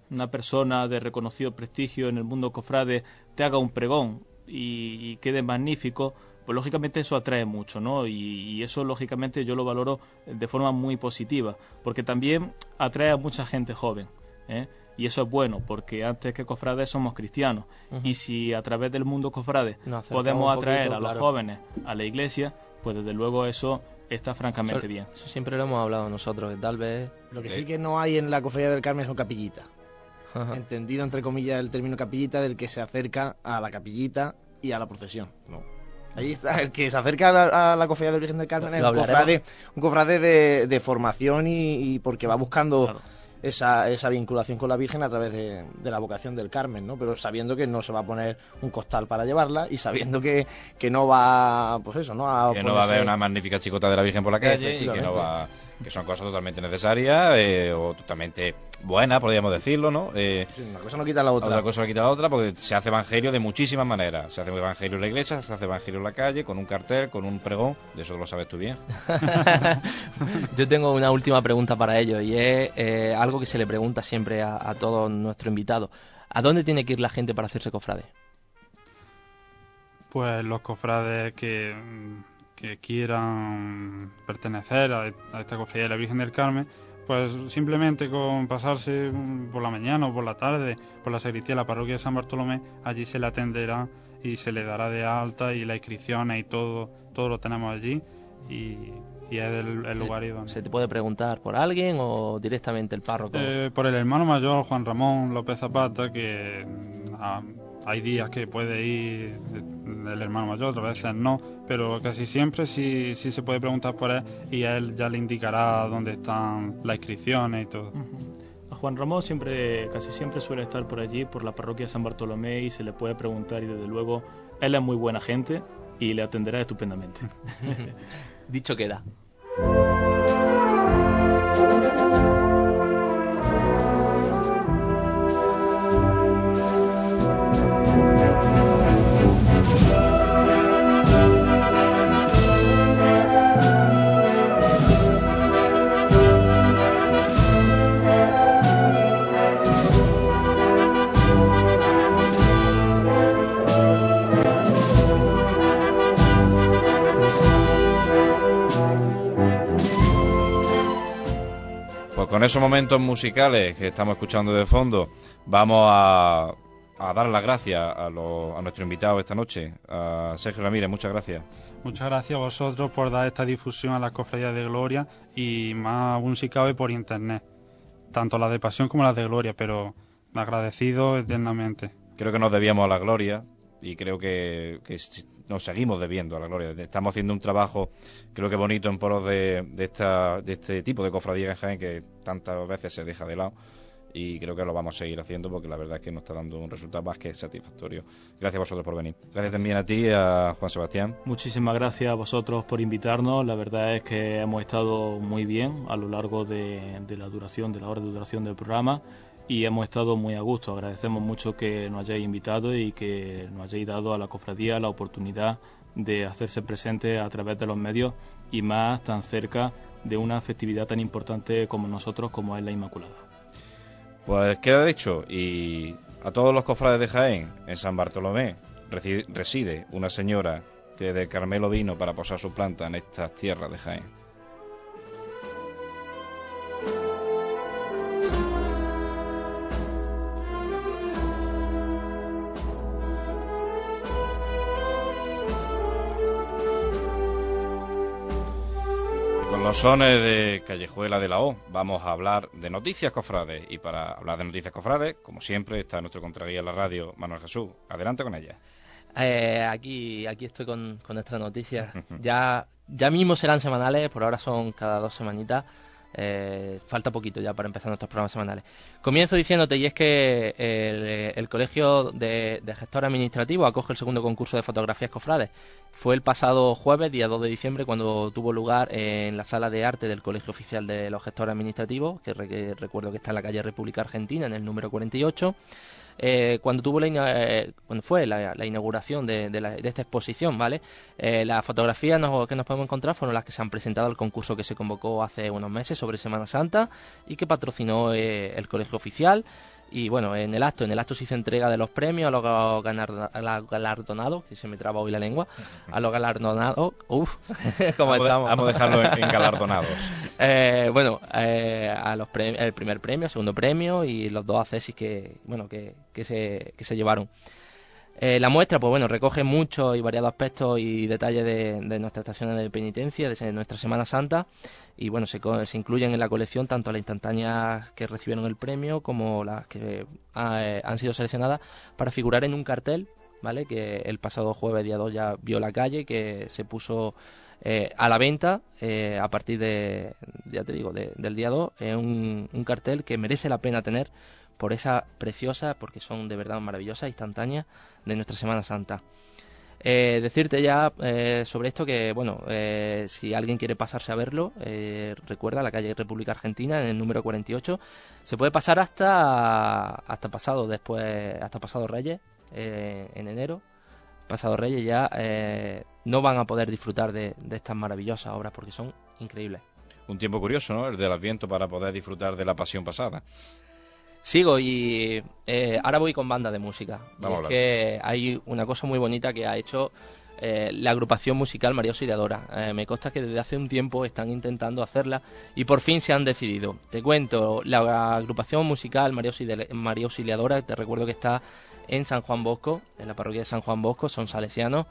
una persona de reconocido prestigio en el mundo cofrade te haga un pregón y, quede magnífico, pues lógicamente eso atrae mucho, ¿no? Y, eso lógicamente yo lo valoro de forma muy positiva, porque también atrae a mucha gente joven, ¿eh? Y eso es bueno, porque antes que cofrades somos cristianos. Y si a través del mundo cofrade podemos atraer a los jóvenes a la iglesia, pues desde luego eso está francamente bien. Eso siempre lo hemos hablado nosotros, que tal vez... Lo que sí que no hay en la cofradía del Carmen son capillitas. Entendido entre comillas el término capillita del que se acerca a la capillita y a la procesión. No. Ahí está, el que se acerca a la, cofradía del Virgen del Carmen es un cofrade, un cofrade de, formación y, porque va buscando esa, esa vinculación con la Virgen a través de, la vocación del Carmen, ¿no? Pero sabiendo que no se va a poner un costal para llevarla y sabiendo que, que no va, pues eso, ¿no? A que no va a haber una magnífica chicota de la Virgen por la calle y que no va que son cosas totalmente necesarias eh, o totalmente buenas, podríamos decirlo, ¿no? Eh, una cosa no quita la otra. Otra cosa no quita la otra porque se hace evangelio de muchísimas maneras. Se hace evangelio en la iglesia, se hace evangelio en la calle, con un cartel, con un pregón, de eso lo sabes tú bien. [laughs] Yo tengo una última pregunta para ellos y es eh, algo que se le pregunta siempre a, a todos nuestros invitados. ¿A dónde tiene que ir la gente para hacerse cofrade? Pues los cofrades que que quieran pertenecer a, esta cofradía de la Virgen del Carmen, pues simplemente con pasarse por la mañana o por la tarde por la sacristía de la parroquia de San Bartolomé, allí se le atenderá y se le dará de alta y la inscripción y todo, todo lo tenemos allí y, es el, lugar idóneo. ¿Se te puede preguntar por alguien o directamente el párroco? Eh, por el hermano mayor Juan Ramón López Zapata, que ah, hay días que puede ir el hermano mayor, otras veces no, pero casi siempre sí, sí se puede preguntar por él y él ya le indicará dónde están las inscripciones y todo. A Juan Ramón siempre, casi siempre suele estar por allí, por la parroquia de San Bartolomé y se le puede preguntar y desde luego él es muy buena gente y le atenderá estupendamente. [laughs] Dicho queda. Con esos momentos musicales que estamos escuchando de fondo, vamos a, dar las gracias a, nuestro invitado esta noche, a Sergio Ramírez. Muchas gracias. Muchas gracias a vosotros por dar esta difusión a las cofradías de Gloria y más aún si cabe por internet, tanto las de Pasión como las de Gloria, pero agradecido eternamente. Creo que nos debíamos a la Gloria y creo que, que nos seguimos debiendo a la gloria. Estamos haciendo un trabajo, creo que bonito, en poros de, de, esta, de este tipo de cofradía en Jaén que tantas veces se deja de lado y creo que lo vamos a seguir haciendo porque la verdad es que nos está dando un resultado más que satisfactorio. Gracias a vosotros por venir. Gracias también a ti a Juan Sebastián. Muchísimas gracias a vosotros por invitarnos. La verdad es que hemos estado muy bien a lo largo de, de la duración, de la hora de duración del programa y hemos estado muy a gusto. Agradecemos mucho que nos hayáis invitado y que nos hayáis dado a la cofradía la oportunidad de hacerse presente a través de los medios y más tan cerca de una festividad tan importante como nosotros como es la Inmaculada. Pues queda dicho y a todos los cofrades de Jaén, en San Bartolomé, reside una señora que de Carmelo vino para posar su planta en estas tierras de Jaén. Los sones de Callejuela de la O vamos a hablar de noticias cofrades y para hablar de noticias cofrades, como siempre, está nuestro contraguía en la radio, Manuel Jesús. Adelante con ella. Eh, aquí, aquí estoy con, con nuestras noticias. [laughs] ya, ya mismo serán semanales, por ahora son cada dos semanitas. Eh, falta poquito ya para empezar nuestros programas semanales. Comienzo diciéndote, y es que el, Colegio de, de Gestor Administrativo acoge el segundo concurso de fotografías cofrades. Fue el pasado jueves, día 2 de diciembre, cuando tuvo lugar en la sala de arte del Colegio Oficial de los Gestores Administrativos, que, recuerdo que está en la calle República Argentina, en el número 48. Eh, cuando tuvo la eh, cuando fue la, inauguración de, esta exposición, ¿vale? Eh, las fotografías que nos podemos encontrar fueron las que se han presentado al concurso que se convocó hace unos meses sobre Semana Santa y que patrocinó el Colegio Oficial. Y bueno, en el acto, en el acto se hizo entrega de los premios a los galardonados, que se me traba hoy la lengua, a los galardonados, uff, [laughs] ¿cómo estamos? Vamos a dejarlo en, galardonados. [laughs] Eh, bueno, eh, a los el primer premio, el segundo premio y los dos accesis que, bueno, que, que, se, que se llevaron. Eh, la muestra, pues bueno, recoge muchos y variados aspectos y detalles de, nuestras estaciones de penitencia, de nuestra Semana Santa, y bueno, se, se, incluyen en la colección tanto las instantáneas que recibieron el premio como las que ah, eh, han sido seleccionadas para figurar en un cartel, ¿vale? Que el pasado jueves, día 2, ya vio la calle, que se puso eh, a la venta a partir de, ya te digo, del día 2, un, un cartel que merece la pena tener por esa preciosa, porque son de verdad maravillosas, instantáneas de nuestra Semana Santa. Eh, decirte ya eh, sobre esto que, bueno, eh, si alguien quiere pasarse a verlo, recuerda la calle República Argentina en el número 48, se puede pasar hasta hasta pasado después, hasta pasado Reyes en enero, pasado Reyes ya no van a poder disfrutar de, de estas maravillosas obras porque son increíbles. Un tiempo curioso, ¿no? El del Adviento para poder disfrutar de la Pasión pasada. Sigo y eh, ahora voy con banda de música. Vamos es que hay una cosa muy bonita que ha hecho eh, la agrupación musical María Auxiliadora. Eh, me consta que desde hace un tiempo están intentando hacerla y por fin se han decidido. Te cuento, la agrupación musical María, Auxiliadora, te recuerdo que está en San Juan Bosco, en la parroquia de San Juan Bosco, son salesianos.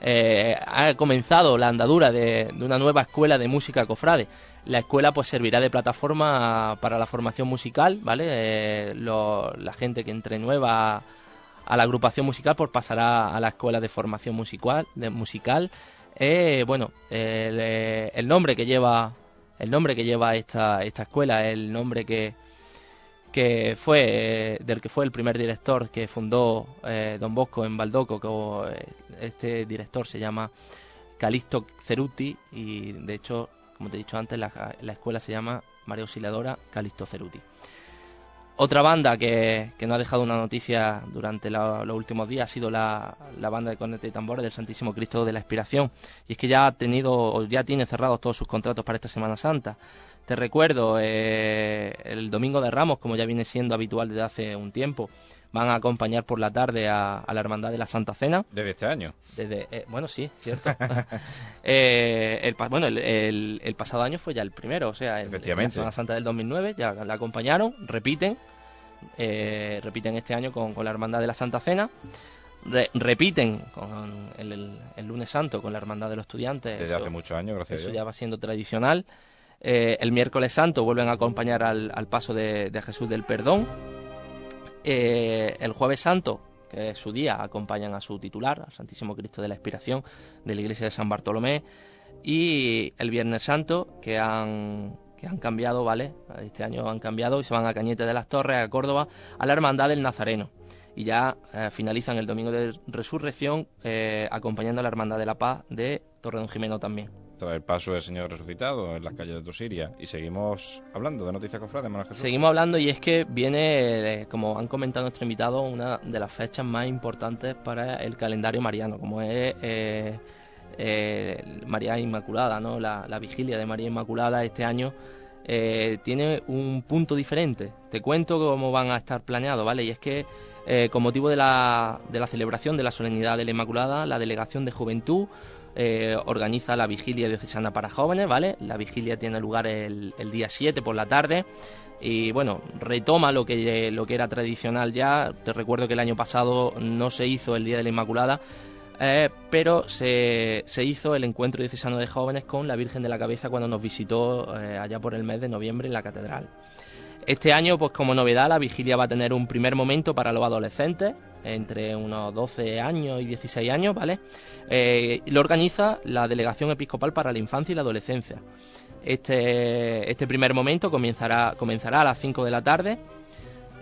ha comenzado la andadura de, de, una nueva escuela de música cofrade. La escuela pues servirá de plataforma para la formación musical, ¿vale? Eh, la gente que entre nueva a la agrupación musical pues pasará a la escuela de formación musical. De musical. Eh, bueno, eh, el, nombre que lleva el nombre que lleva esta, esta escuela, el nombre que, que fue del que fue el primer director que fundó Don Bosco en Baldoco, que este director se llama Calixto Ceruti y de hecho como te he dicho antes, la, escuela se llama María Auxiliadora Calixto Ceruti. Otra banda que, que nos ha dejado una noticia durante los últimos días ha sido la, banda de corneta y tambores del Santísimo Cristo de la Inspiración. Y es que ya ha tenido, ya tiene cerrados todos sus contratos para esta Semana Santa. Te recuerdo, eh, el Domingo de Ramos, como ya viene siendo habitual desde hace un tiempo, van a acompañar por la tarde a, la Hermandad de la Santa Cena. Desde este año. Desde, eh, bueno, sí, cierto. [laughs] Eh, el, bueno, el, pasado año fue ya el primero, o sea, en, la Semana Santa del 2009 ya la acompañaron, repiten, eh, repiten este año con, la Hermandad de la Santa Cena. repiten con el, lunes santo con la hermandad de los estudiantes desde hace muchos años gracias eso a ya va siendo tradicional el miércoles santo vuelven a acompañar al, paso de, Jesús del Perdón eh, el jueves santo, que es su día, acompañan a su titular, al Santísimo Cristo de la Expiración de la iglesia de San Bartolomé. Y el viernes santo, que han, cambiado, ¿vale? Este año han cambiado y se van a Cañete de las Torres, a Córdoba, a la Hermandad del Nazareno. Y ya eh, finalizan el domingo de resurrección eh, acompañando a la Hermandad de la Paz de Torre Don Jimeno también tras el paso del Señor resucitado en las calles de Tosiria. Y seguimos hablando de Noticias Cofrades, Jesús. Seguimos hablando y es que viene, eh, como han comentado nuestro invitado, una de las fechas más importantes para el calendario mariano, como es eh, eh, María Inmaculada, ¿no? La, vigilia de María Inmaculada este año. tiene un punto diferente. Te cuento cómo van a estar planeados, ¿vale? Y es que con motivo de la, de la celebración de la solemnidad de la Inmaculada, la Delegación de Juventud eh, organiza la vigilia diocesana para jóvenes, ¿vale? La vigilia tiene lugar el, día 7 por la tarde y bueno, retoma lo que, lo que era tradicional ya. Te recuerdo que el año pasado no se hizo el Día de la Inmaculada, eh, pero se, se, hizo el encuentro diocesano de jóvenes con la Virgen de la Cabeza cuando nos visitó eh, allá por el mes de noviembre en la catedral. Este año, pues como novedad, la vigilia va a tener un primer momento para los adolescentes, entre unos 12 años y 16 años, ¿vale? Eh, lo organiza la Delegación Episcopal para la Infancia y la Adolescencia. Este, este primer momento comenzará, comenzará a las 5 de la tarde.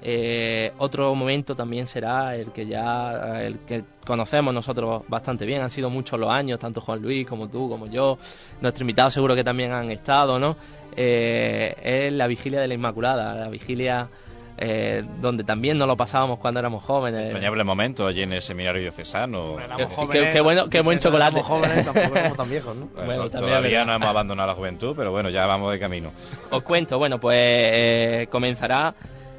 Eh, otro momento también será el que ya el que conocemos nosotros bastante bien, han sido muchos los años, tanto Juan Luis como tú, como yo, nuestros invitados seguro que también han estado, ¿no? Eh, es la vigilia de la Inmaculada, la vigilia eh, donde también nos lo pasábamos cuando éramos jóvenes. Extrañable momento allí en el seminario diocesano. Qué, qué, bueno, qué buen chocolate. jóvenes, tampoco éramos tan [laughs] viejos, ¿no? Bueno, todavía no hemos abandonado la juventud, pero bueno, ya vamos de camino. Os cuento, bueno, pues eh, comenzará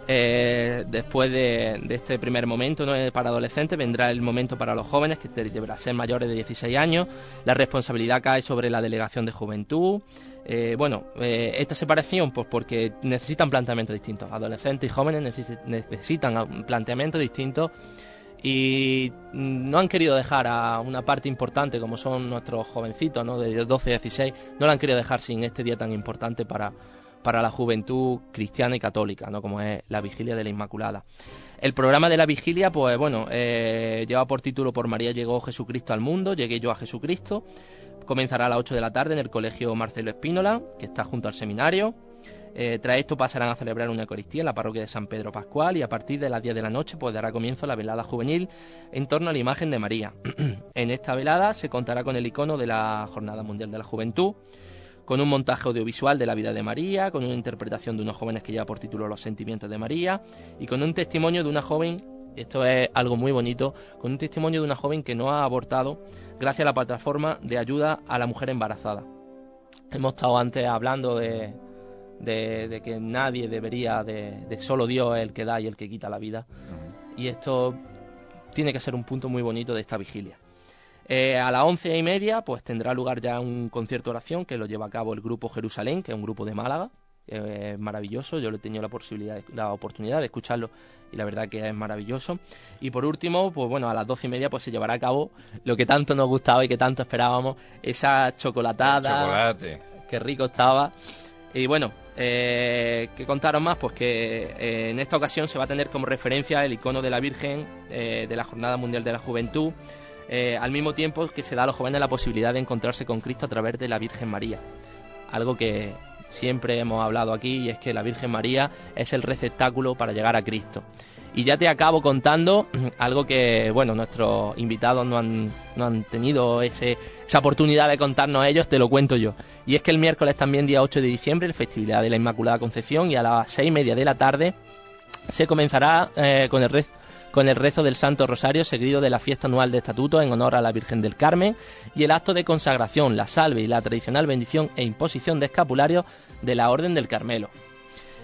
eh, después de, este primer momento ¿no? para adolescentes, vendrá el momento para los jóvenes, que deberá ser mayores de 16 años. La responsabilidad cae sobre la delegación de juventud. Eh, bueno, eh, esta separación, pues porque necesitan planteamientos distintos. Adolescentes y jóvenes necesitan planteamientos distintos y no han querido dejar a una parte importante como son nuestros jovencitos, ¿no? De 12 a 16, no la han querido dejar sin este día tan importante para, para la juventud cristiana y católica, ¿no? Como es la Vigilia de la Inmaculada. El programa de la vigilia, pues bueno, eh, lleva por título Por María llegó Jesucristo al mundo, llegué yo a Jesucristo. Comenzará a las 8 de la tarde en el Colegio Marcelo Espínola, que está junto al seminario. Eh, tras esto pasarán a celebrar una Eucaristía en la parroquia de San Pedro Pascual y a partir de las 10 de la noche pues dará comienzo la velada juvenil en torno a la imagen de María. [clears throat] en esta velada se contará con el icono de la Jornada Mundial de la Juventud, con un montaje audiovisual de la vida de María, con una interpretación de unos jóvenes que lleva por título Los sentimientos de María y con un testimonio de una joven esto es algo muy bonito, con un testimonio de una joven que no ha abortado gracias a la plataforma de ayuda a la mujer embarazada. Hemos estado antes hablando de, de, que nadie debería, de, de, solo Dios es el que da y el que quita la vida. Y esto tiene que ser un punto muy bonito de esta vigilia. Eh, a las once y media pues tendrá lugar ya un concierto de oración que lo lleva a cabo el grupo Jerusalén, que es un grupo de Málaga, es maravilloso, yo le he tenido la posibilidad, la oportunidad de escucharlo y la verdad que es maravilloso. Y por último, pues bueno, a las doce y media pues se llevará a cabo lo que tanto nos gustaba y que tanto esperábamos, esa chocolatada. chocolate. Qué rico estaba. Y bueno, eh, ¿qué contaros más? Pues que eh, en esta ocasión se va a tener como referencia el icono de la Virgen eh, de la Jornada Mundial de la Juventud, eh, al mismo tiempo que se da a los jóvenes la posibilidad de encontrarse con Cristo a través de la Virgen María. Algo que siempre hemos hablado aquí y es que la Virgen María es el receptáculo para llegar a Cristo. Y ya te acabo contando [clears throat] algo que, bueno, nuestros invitados no han, tenido ese, esa oportunidad de contarnos ellos, te lo cuento yo. Y es que el miércoles también, día 8 de diciembre, el festividad de la Inmaculada Concepción, y a las seis y media de la tarde se comenzará eh, con, el con el rezo del Santo Rosario, seguido de la fiesta anual de estatuto en honor a la Virgen del Carmen, y el acto de consagración, la salve y la tradicional bendición e imposición de escapulario de la Orden del Carmelo.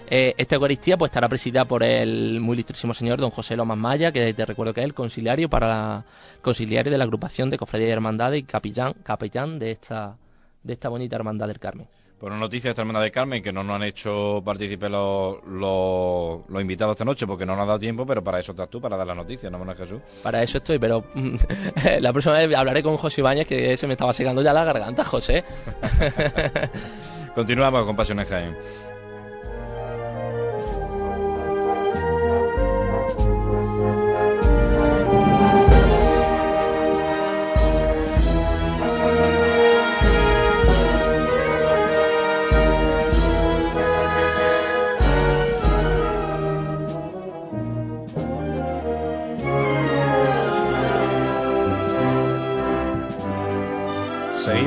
Eh, esta Eucaristía pues estará presidida por el muy ilustrísimo señor don José Lomas Maya, que te recuerdo que es el conciliario para la, conciliario de la agrupación de Cofradía y Hermandad y capellán, capellán de esta de esta bonita hermandad del Carmen. Bueno, noticia de esta hermandad del Carmen que no nos han hecho partícipe los, los, invitados esta noche porque no nos ha dado tiempo, pero para eso estás tú, para dar la noticia, ¿no, Manuel Jesús? Para eso estoy, pero [laughs] la próxima vez hablaré con José Ibáñez que se me estaba secando ya la garganta, José. [laughs] Continuamos con Pasiones Jaime.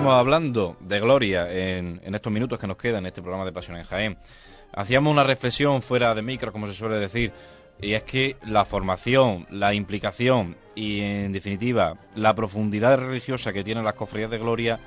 Seguimos hablando de Gloria en, estos minutos que nos quedan en este programa de Pasión en Jaén. Hacíamos una reflexión fuera de micro, como se suele decir, y es que la formación, la implicación y, en definitiva, la profundidad religiosa que tienen las cofradías de Gloria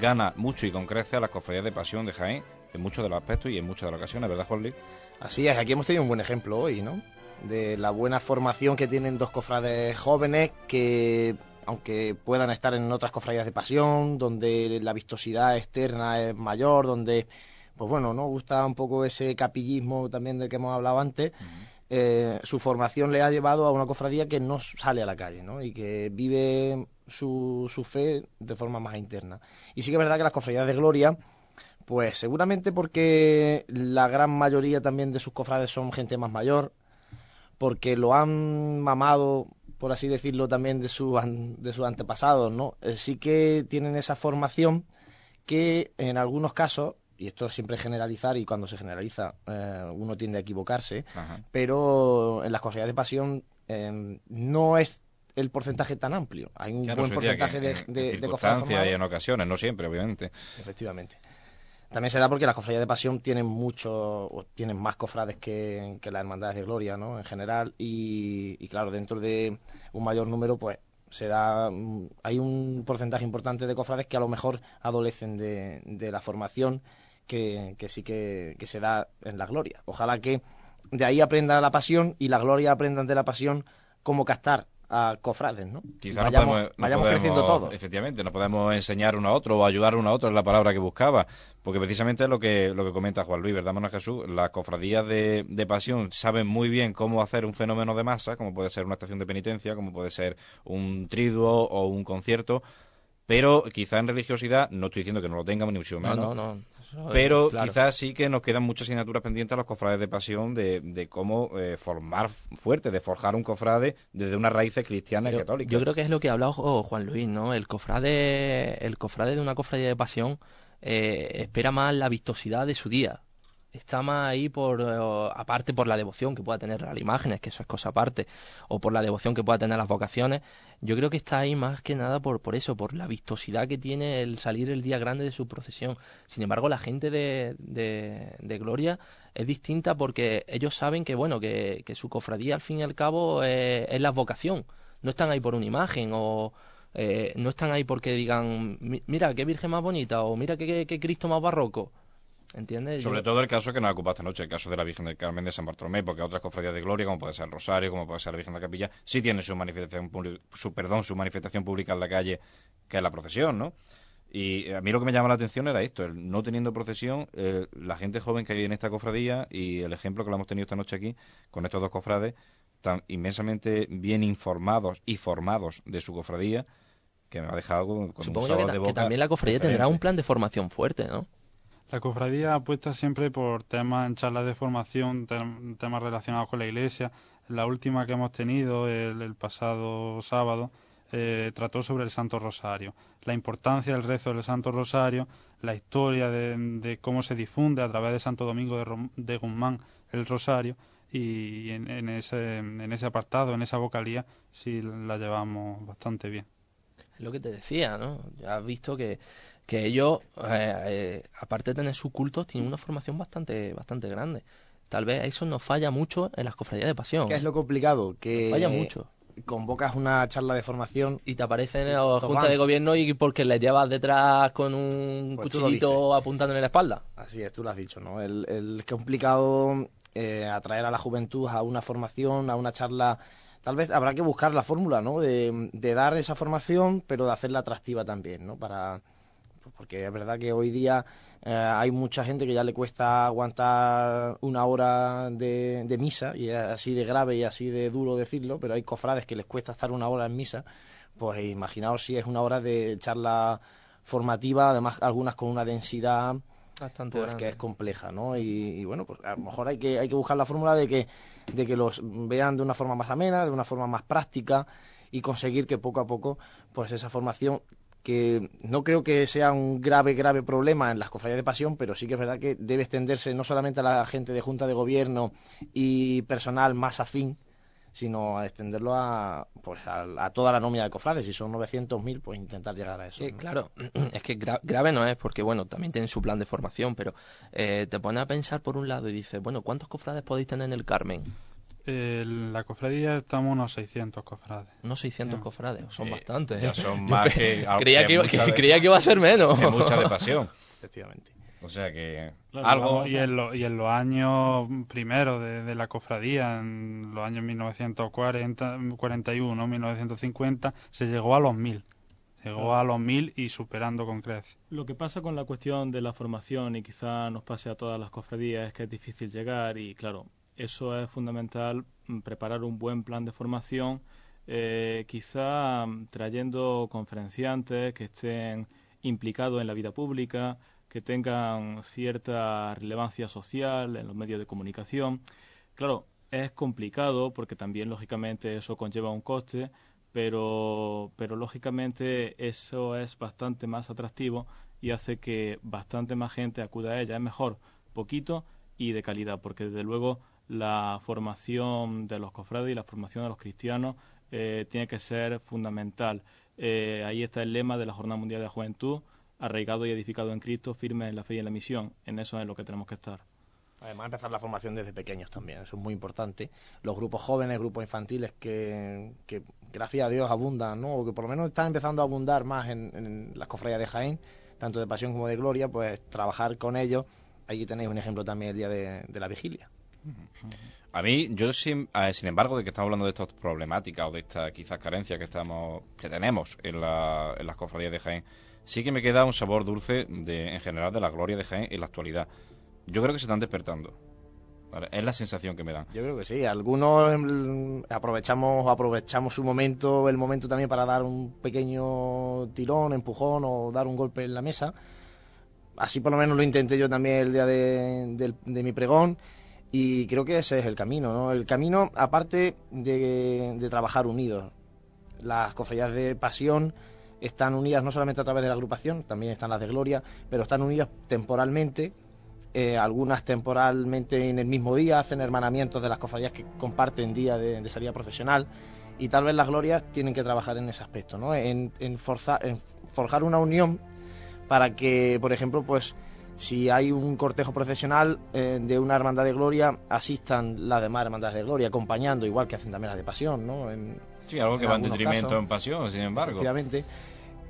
gana mucho y con crece a las cofradías de Pasión de Jaén en muchos de los aspectos y en muchas de las ocasiones, ¿verdad, Juan? Así es, aquí hemos tenido un buen ejemplo hoy, ¿no? De la buena formación que tienen dos cofrades jóvenes que aunque puedan estar en otras cofradías de pasión, donde la vistosidad externa es mayor, donde, pues bueno, ¿no? Gusta un poco ese capillismo también del que hemos hablado antes. Eh, su formación le ha llevado a una cofradía que no sale a la calle, ¿no? Y que vive su, su fe de forma más interna. Y sí que es verdad que las cofradías de gloria, pues seguramente porque la gran mayoría también de sus cofrades son gente más mayor, porque lo han mamado por así decirlo, también de, su, de sus antepasados, ¿no? Eh, sí que tienen esa formación que en algunos casos, y esto es siempre generalizar y cuando se generaliza eh, uno tiende a equivocarse, pero en las cofradías de pasión eh, no es el porcentaje tan amplio. Hay un buen porcentaje de, de, en, y en ocasiones, no siempre, obviamente. Efectivamente. También se da porque las cofradías de pasión tienen mucho, tienen más cofrades que, las hermandades de gloria, ¿no? En general, y, claro, dentro de un mayor número, pues se da, mm, hay un porcentaje importante de cofrades que a lo mejor adolecen de, de la formación que, que sí que, que, se da en la gloria. Ojalá que de ahí aprenda la pasión y la gloria aprendan de la pasión cómo castar a cofrades, ¿no? Quizá vayamos, podemos, creciendo todos. Efectivamente, no podemos enseñar uno a otro o ayudar uno a otro, es la palabra que buscaba, porque precisamente es lo que, lo que comenta Juan Luis, ¿verdad, Mano Jesús? Las cofradías de, de pasión saben muy bien cómo hacer un fenómeno de masa, como puede ser una estación de penitencia, como puede ser un triduo o un concierto, pero quizá en religiosidad, no estoy diciendo que no lo tengamos ni mucho menos, no, no, no. Pero quizás sí que nos quedan muchas asignaturas pendientes a los cofrades de pasión de, cómo eh, formar fuerte, de forjar un cofrade desde unas raíces cristianas y católicas. Yo creo que es lo que ha hablado Juan Luis, ¿no? El cofrade, el cofrade de una cofradía de pasión eh, espera más la vistosidad de su día está más ahí por eh, aparte por la devoción que pueda tener las imágenes, que eso es cosa aparte, o por la devoción que pueda tener las vocaciones, yo creo que está ahí más que nada por, por eso, por la vistosidad que tiene el salir el día grande de su procesión. Sin embargo, la gente de, de, Gloria es distinta porque ellos saben que, bueno, que, que su cofradía al fin y al cabo eh, es la vocación. No están ahí por una imagen o... Eh, no están ahí porque digan, mira qué virgen más bonita o mira qué, qué Cristo más barroco ¿Entiendes? Sobre todo el caso que nos ocupa esta noche, el caso de la Virgen del Carmen de San Bartolomé, porque otras cofradías de gloria, como puede ser el Rosario, como puede ser la Virgen de la Capilla, sí tienen su manifestación, su, perdón, su manifestación pública en la calle, que es la procesión, ¿no? Y a mí lo que me llama la atención era esto, el no teniendo procesión, la gente joven que hay en esta cofradía y el ejemplo que lo hemos tenido esta noche aquí con estos dos cofrades, tan inmensamente bien informados y formados de su cofradía, que me ha dejado con, Supongo que, que también la cofradía tendrá un plan de formación fuerte, ¿no? La cofradía apuesta siempre por temas en charlas de formación, temas relacionados con la iglesia. La última que hemos tenido el, pasado sábado eh, trató sobre el Santo Rosario, la importancia del rezo del Santo Rosario, la historia de, cómo se difunde a través de Santo Domingo de, de Guzmán el Rosario y en, ese, en ese apartado, en esa vocalía, sí la llevamos bastante bien. Es lo que te decía, ¿no? Ya has visto que que ellos, eh, eh, aparte de tener su culto, tienen una formación bastante, bastante grande. Tal vez eso nos falla mucho en las cofradías de pasión. ¿Qué es lo complicado? Que falla mucho. Convocas una charla de formación y te aparece en la Junta de Gobierno y porque le llevas detrás con un pues cuchillito apuntando en la espalda. Así es, tú lo has dicho, ¿no? El, el complicado eh, atraer a la juventud a una formación, a una charla tal vez habrá que buscar la fórmula, ¿no? De, de, dar esa formación, pero de hacerla atractiva también, ¿no? Para, porque es verdad que hoy día eh, hay mucha gente que ya le cuesta aguantar una hora de, misa, y es así de grave y así de duro decirlo, pero hay cofrades que les cuesta estar una hora en misa, pues imaginaos si es una hora de charla formativa, además algunas con una densidad bastante pues, que es compleja, ¿no? Y, bueno, pues a lo mejor hay que hay que buscar la fórmula de que de que los vean de una forma más amena, de una forma más práctica y conseguir que poco a poco pues esa formación que no creo que sea un grave, grave problema en las cofradías de pasión, pero sí que es verdad que debe extenderse no solamente a la gente de Junta de Gobierno y personal más afín, sino a extenderlo a, pues a, toda la nómina de cofrades. Si son 900.000, pues intentar llegar a eso. Claro, [clears throat] es que grave no es porque, bueno, también tienen su plan de formación, pero eh, te pone a pensar por un lado y dices, bueno, ¿cuántos cofrades podéis tener en el Carmen? En la cofradía estamos unos 600 cofrades. Unos 600 cofrades, son bastantes. Ya ¿eh? son [laughs] más que, creía, que, creía que iba a ser menos. Que mucha de pasión. [laughs] Efectivamente. O sea que algo... Y en, y en, los años primeros de, la cofradía, en los años 1941, 1950, se llegó a los 1000. Llegó a los 1000 y superando con creces. Lo que pasa con la cuestión de la formación, y quizá nos pase a todas las cofradías, es que es difícil llegar y, claro, eso es fundamental, mm, preparar un buen plan de formación, eh, quizá mm, trayendo conferenciantes que estén implicados en la vida pública, que tengan cierta relevancia social en los medios de comunicación. Claro, es complicado porque también lógicamente eso conlleva un coste, pero, pero lógicamente eso es bastante más atractivo y hace que bastante más gente acuda a ella. Es mejor poquito y de calidad, porque desde luego la formación de los cofrades y la formación de los cristianos eh, tiene que ser fundamental. Eh, ahí está el lema de la Jornada Mundial de la Juventud, arraigados y edificados en Cristo, firmes en la fe y en la misión. En eso es lo que tenemos que estar. Además, empezar la formación desde pequeños también, eso es muy importante. Los grupos jóvenes, grupos infantiles que, gracias a Dios abundan, ¿no? o que por lo menos están empezando a abundar más en, las cofradías de Jaén, tanto de pasión como de gloria, pues trabajar con ellos. Aquí tenéis un ejemplo también el día de, la vigilia. A mí, yo sin, sin embargo, de que estamos hablando de estas problemáticas o de estas quizás carencias que estamos que tenemos en, en las cofradías de Jaén, sí que me queda un sabor dulce de, en general de la gloria de Jaén en la actualidad yo creo que se están despertando. Es la sensación que me dan. Yo creo que sí. Algunos em, aprovechamos aprovechamos su momento, el momento también para dar un pequeño tirón, empujón o dar un golpe en la mesa. Así por lo menos lo intenté yo también el día de, mi pregón y creo que ese es el camino. ¿no? El camino, aparte de, de trabajar unidos. Las cofradías de pasión están unidas no solamente a través de la agrupación, también están las de Gloria, pero están unidas temporalmente eh, algunas temporalmente en el mismo día, hacen hermanamientos de las cofradías que comparten día de, salida profesional y tal vez las glorias tienen que trabajar en ese aspecto, ¿no? en, forjar una unión para que, por ejemplo, pues si hay un cortejo procesional eh, de una hermandad de gloria, asistan las demás hermandades de gloria, acompañando, igual que hacen también las de pasión, ¿no? En, sí, algo que va en detrimento en pasión, sin embargo. Efectivamente.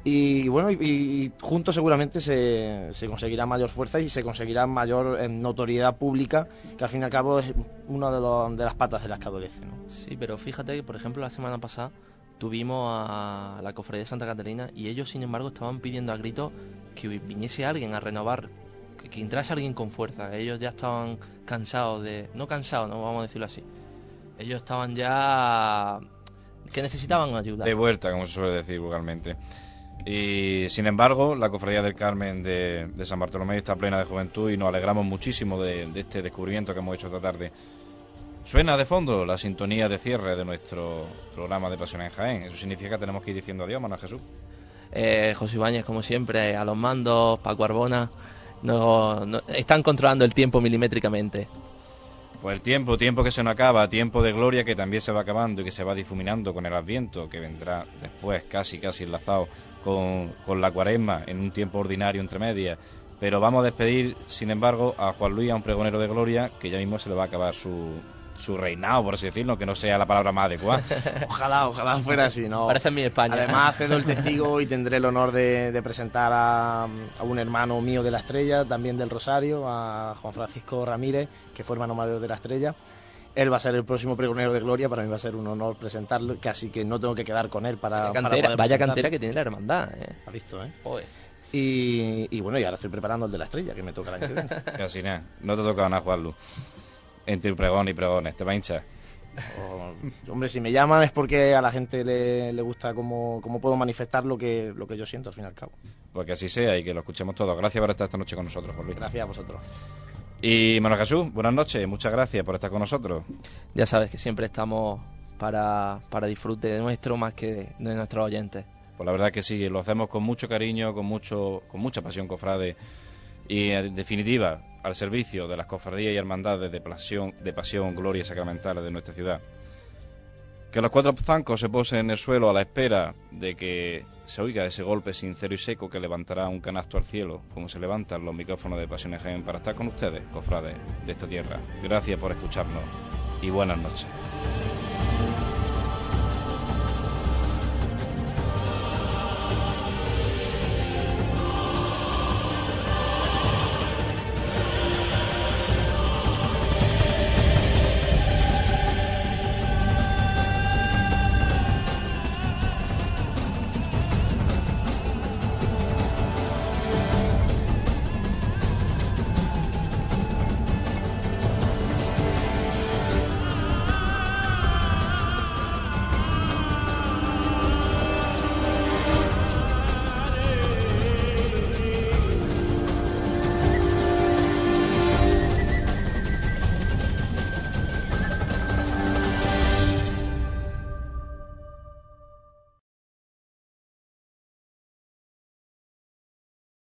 Y bueno, y, juntos seguramente se, se, conseguirá mayor fuerza y se conseguirá mayor eh, notoriedad pública, que al fin y al cabo es una de, de las patas de las que adolece. ¿no? Sí, pero fíjate que, por ejemplo, la semana pasada tuvimos a la cofradía de Santa Catarina y ellos, sin embargo, estaban pidiendo a grito que viniese alguien a renovar, que, entrase alguien con fuerza. Ellos ya estaban cansados de. No cansados, no vamos a decirlo así. Ellos estaban ya. que necesitaban ayuda. De vuelta, como se suele decir vulgarmente. Y sin embargo, la Cofradía del Carmen de, San Bartolomé está plena de juventud y nos alegramos muchísimo de, este descubrimiento que hemos hecho esta tarde. Suena de fondo la sintonía de cierre de nuestro programa de Pasión en Jaén. Eso significa que tenemos que ir diciendo adiós, Manuel Jesús. Eh, José Ibáñez, como siempre, a los mandos, Paco Arbona, no, están controlando el tiempo milimétricamente. Pues el tiempo, tiempo que se nos acaba, tiempo de gloria que también se va acabando y que se va difuminando con el Adviento, que vendrá después, casi, casi enlazado con, con la cuaresma, en un tiempo ordinario entre medias. Pero vamos a despedir, sin embargo, a Juan Luis, a un pregonero de gloria, que ya mismo se le va a acabar su, su reinado, por así decirlo, que no sea la palabra más adecuada. [laughs] ojalá, ojalá fuera así, ¿no? Parece mi España. Además, cedo el testigo y tendré el honor de, presentar a, un hermano mío de la Estrella, también del Rosario, a Juan Francisco Ramírez, que fue hermano mayor de la Estrella. Él va a ser el próximo pregonero de Gloria, para mí va a ser un honor presentarlo, casi que no tengo que quedar con él para... Vaya cantera, vaya cantera que tiene la hermandad, ¿eh? Ha visto, ¿eh? Y, bueno, y ahora estoy preparando el de la estrella, que me toca la que viene. [laughs] Casi nada, no te toca nada, Juanlu entre pregón y pregones. ¿Te va a hinchar? hombre, si me llaman es porque a la gente le, le gusta cómo, cómo, puedo manifestar lo que, lo que yo siento al fin y al cabo. Pues que así sea y que lo escuchemos todos. Gracias por estar esta noche con nosotros, Juan Luis. Gracias a vosotros. Y Manuel Jesús, buenas noches, muchas gracias por estar con nosotros. Ya sabes que siempre estamos para, para disfrute de nuestro más que de nuestros oyentes. Pues la verdad que sí, lo hacemos con mucho cariño, con mucho con mucha pasión, cofrade. Y en definitiva, al servicio de las cofradías y hermandades de pasión, de pasión, gloria sacramental de nuestra ciudad. Que los cuatro zancos se posen en el suelo a la espera de que se oiga ese golpe sincero y seco que levantará un canasto al cielo, como se levantan los micrófonos de Pasión Gen para estar con ustedes, cofrades de esta tierra. Gracias por escucharnos y buenas noches.